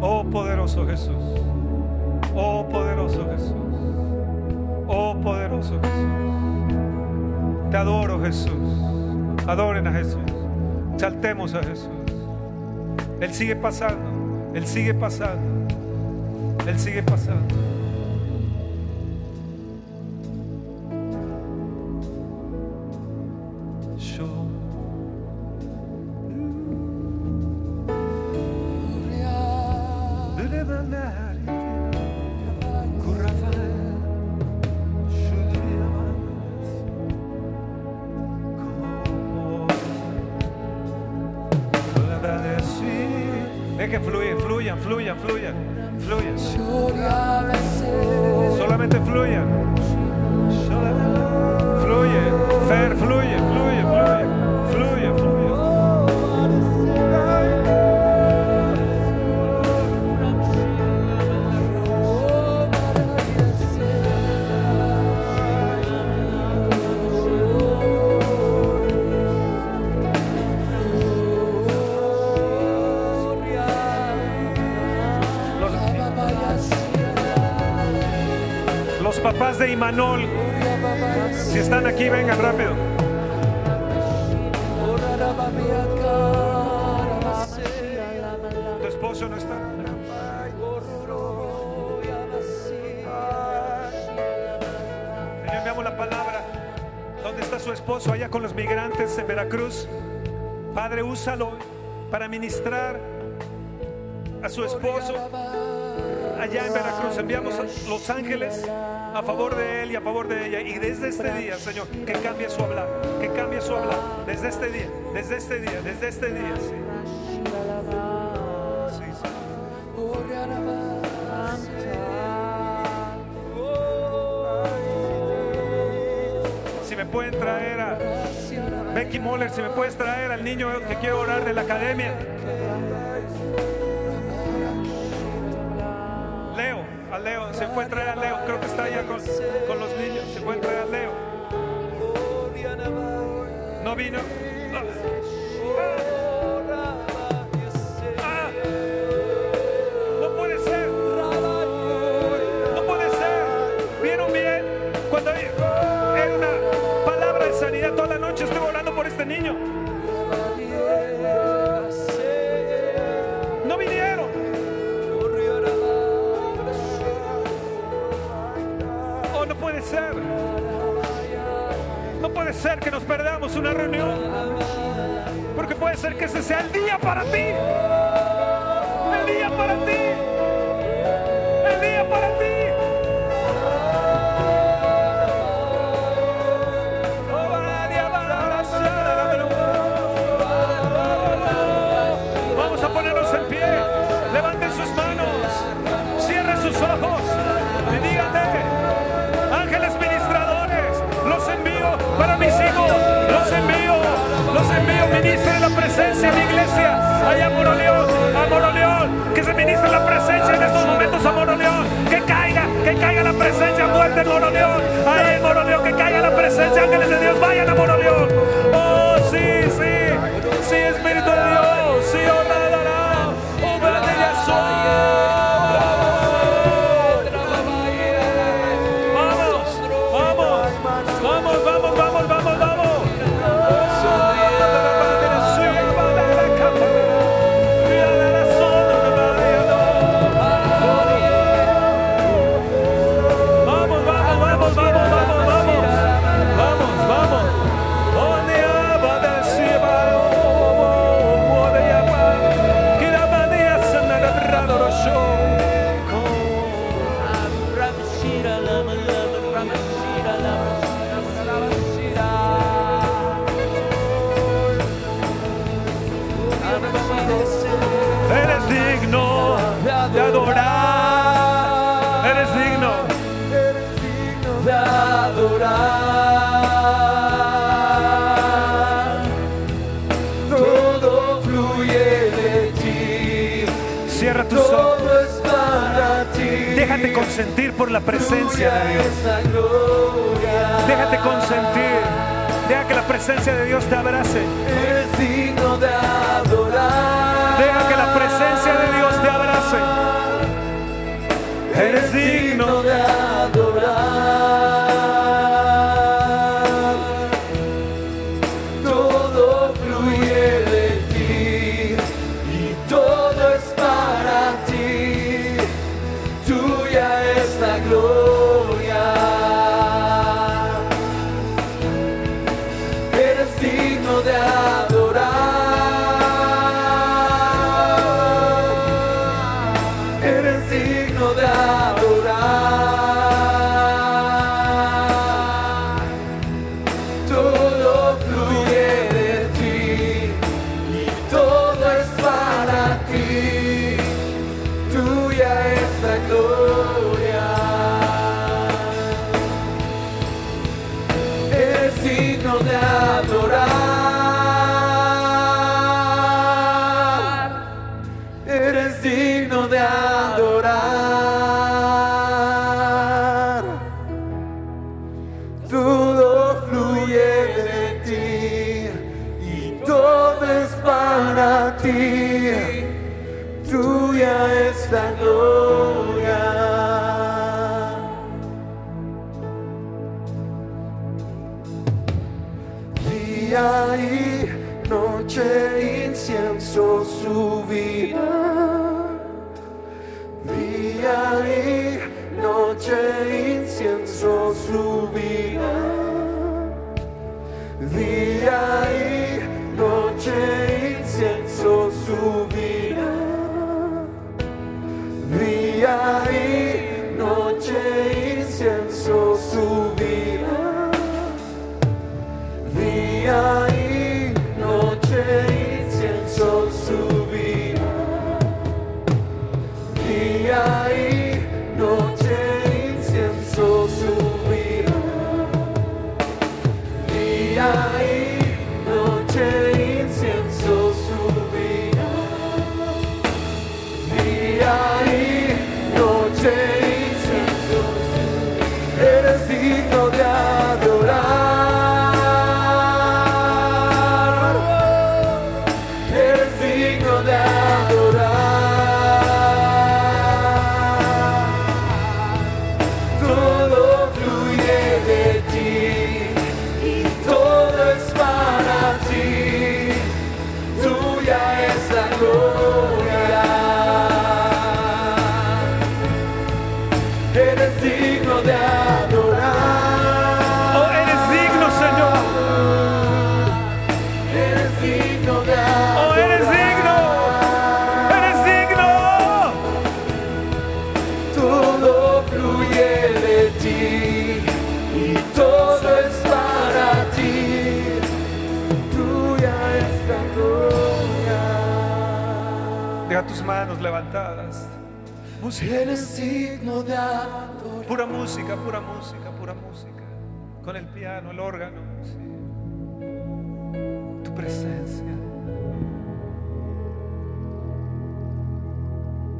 Oh poderoso Jesús. Jesús. Adoren a Jesús. Saltemos a Jesús. Él sigue pasando. Él sigue pasando. Él sigue pasando. Su esposo? Allá con los migrantes en Veracruz. Padre, úsalo para ministrar a su esposo allá en Veracruz. Enviamos a Los Ángeles a favor de él y a favor de ella. Y desde este día, Señor, que cambie su hablar, que cambie su hablar. Desde este día, desde este día, desde este día. Sí, Becky Moller, si me puedes traer al niño que quiero orar de la academia. Leo, a Leo, se puede traer a Leo, creo que está allá con, los niños, se puede traer a Leo. No vino. Que nos perdamos una reunión. Porque puede ser que ese sea el día para ti. El día para ti. La presencia de mi iglesia. Allá a Moroleón. A Moroleón. Que se ministre la presencia en estos momentos a Moroleón. Que caiga. Que caiga la presencia fuerte en Moroleón. Ahí en Moroleón. Que caiga la presencia. Ángeles de Dios. Vayan a Moroleón. Oh, sí, sí. Sí, Espíritu de Dios. Sí, oh, adorar. Eres digno. de adorar. Todo fluye de ti, Cierra tus ojos. todo es para ti. Déjate consentir por la presencia de Dios. Déjate consentir. Deja que la presencia de Dios te abrace. Eres digno de adorar. Deja que la presencia de Dios te abrace. Eres digno. de adorar.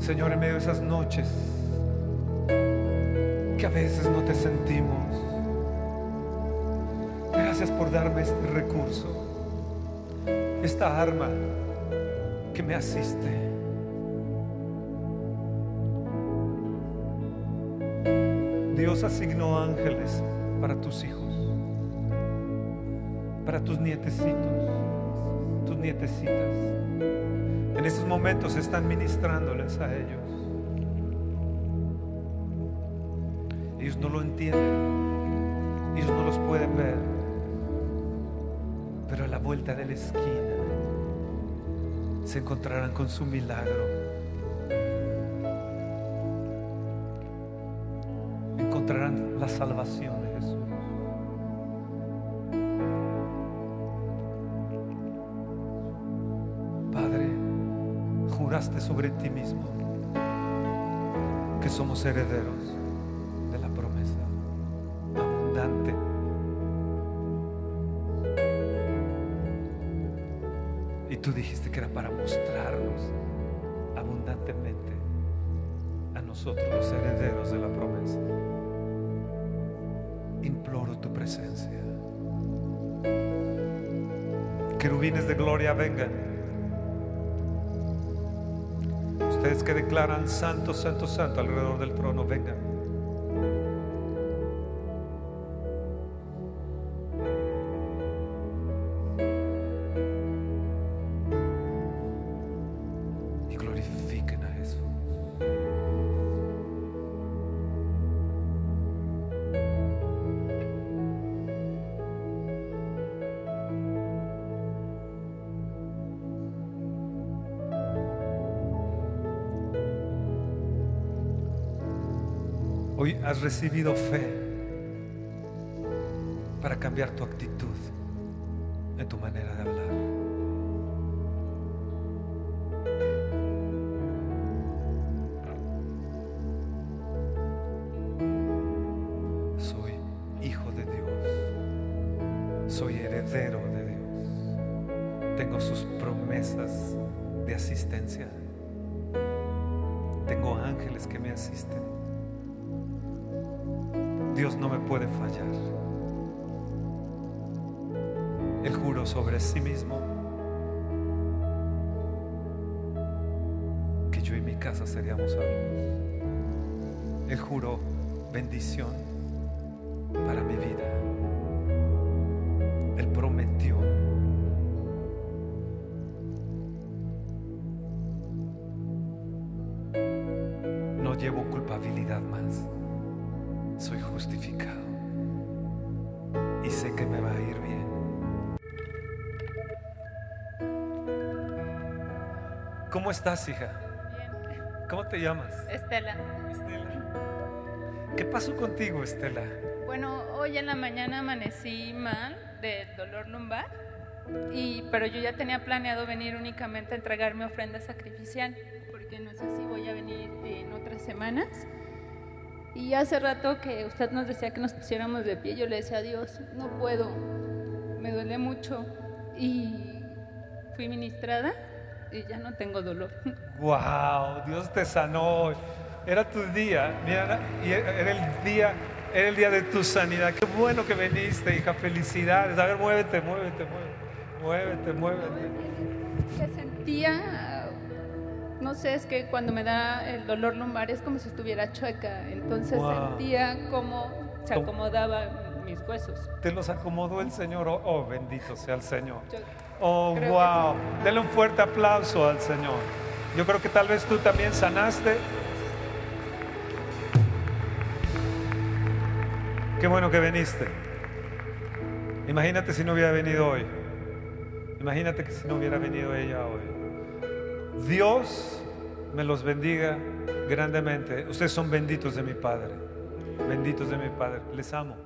Señor, en medio de esas noches que a veces no te sentimos. Gracias por darme este recurso, esta arma que me asiste. Dios asignó ángeles para tus hijos, para tus nietecitos, tus nietecitas. En estos momentos están ministrándoles a ellos. Ellos no lo entienden, ellos no los pueden ver, pero a la vuelta de la esquina se encontrarán con su milagro. encontrarán la salvación sobre ti mismo que somos herederos de la promesa abundante. Y tú dijiste que era para mostrarnos abundantemente a nosotros los herederos de la promesa. Imploro tu presencia. Querubines de gloria vengan. Ustedes que declaran santo, santo, santo alrededor del trono, vengan. Hoy has recibido fe para cambiar tu actitud en tu manera de hablar. Estás, hija? Bien. ¿Cómo te llamas? Estela. Estela. ¿Qué pasó contigo, Estela? Bueno, hoy en la mañana amanecí mal del dolor lumbar, y, pero yo ya tenía planeado venir únicamente a entregar mi ofrenda sacrificial, porque no es así, voy a venir en otras semanas. Y hace rato que usted nos decía que nos pusiéramos de pie, yo le decía a Dios, no puedo, me duele mucho. Y fui ministrada y ya no tengo dolor. (laughs) Wow, Dios te sanó. Era tu día, mira, y era el día, era el día de tu sanidad. Qué bueno que viniste, hija. Felicidades. A ver, muévete, muévete, muévete, muévete, muévete. que sentía, no sé, es que cuando me da el dolor lumbar es como si estuviera chueca, entonces Wow. sentía como se ¿Cómo? acomodaban mis huesos. Te los acomodó el Señor. Oh, oh, bendito sea el Señor. Yo- Oh, Creo wow. Dele un fuerte aplauso al Señor. Yo creo que tal vez tú también sanaste. Qué bueno que viniste. Imagínate si no hubiera venido hoy. Imagínate que si no hubiera venido ella hoy. Dios me los bendiga grandemente. Ustedes son benditos de mi Padre. Benditos de mi Padre. Les amo.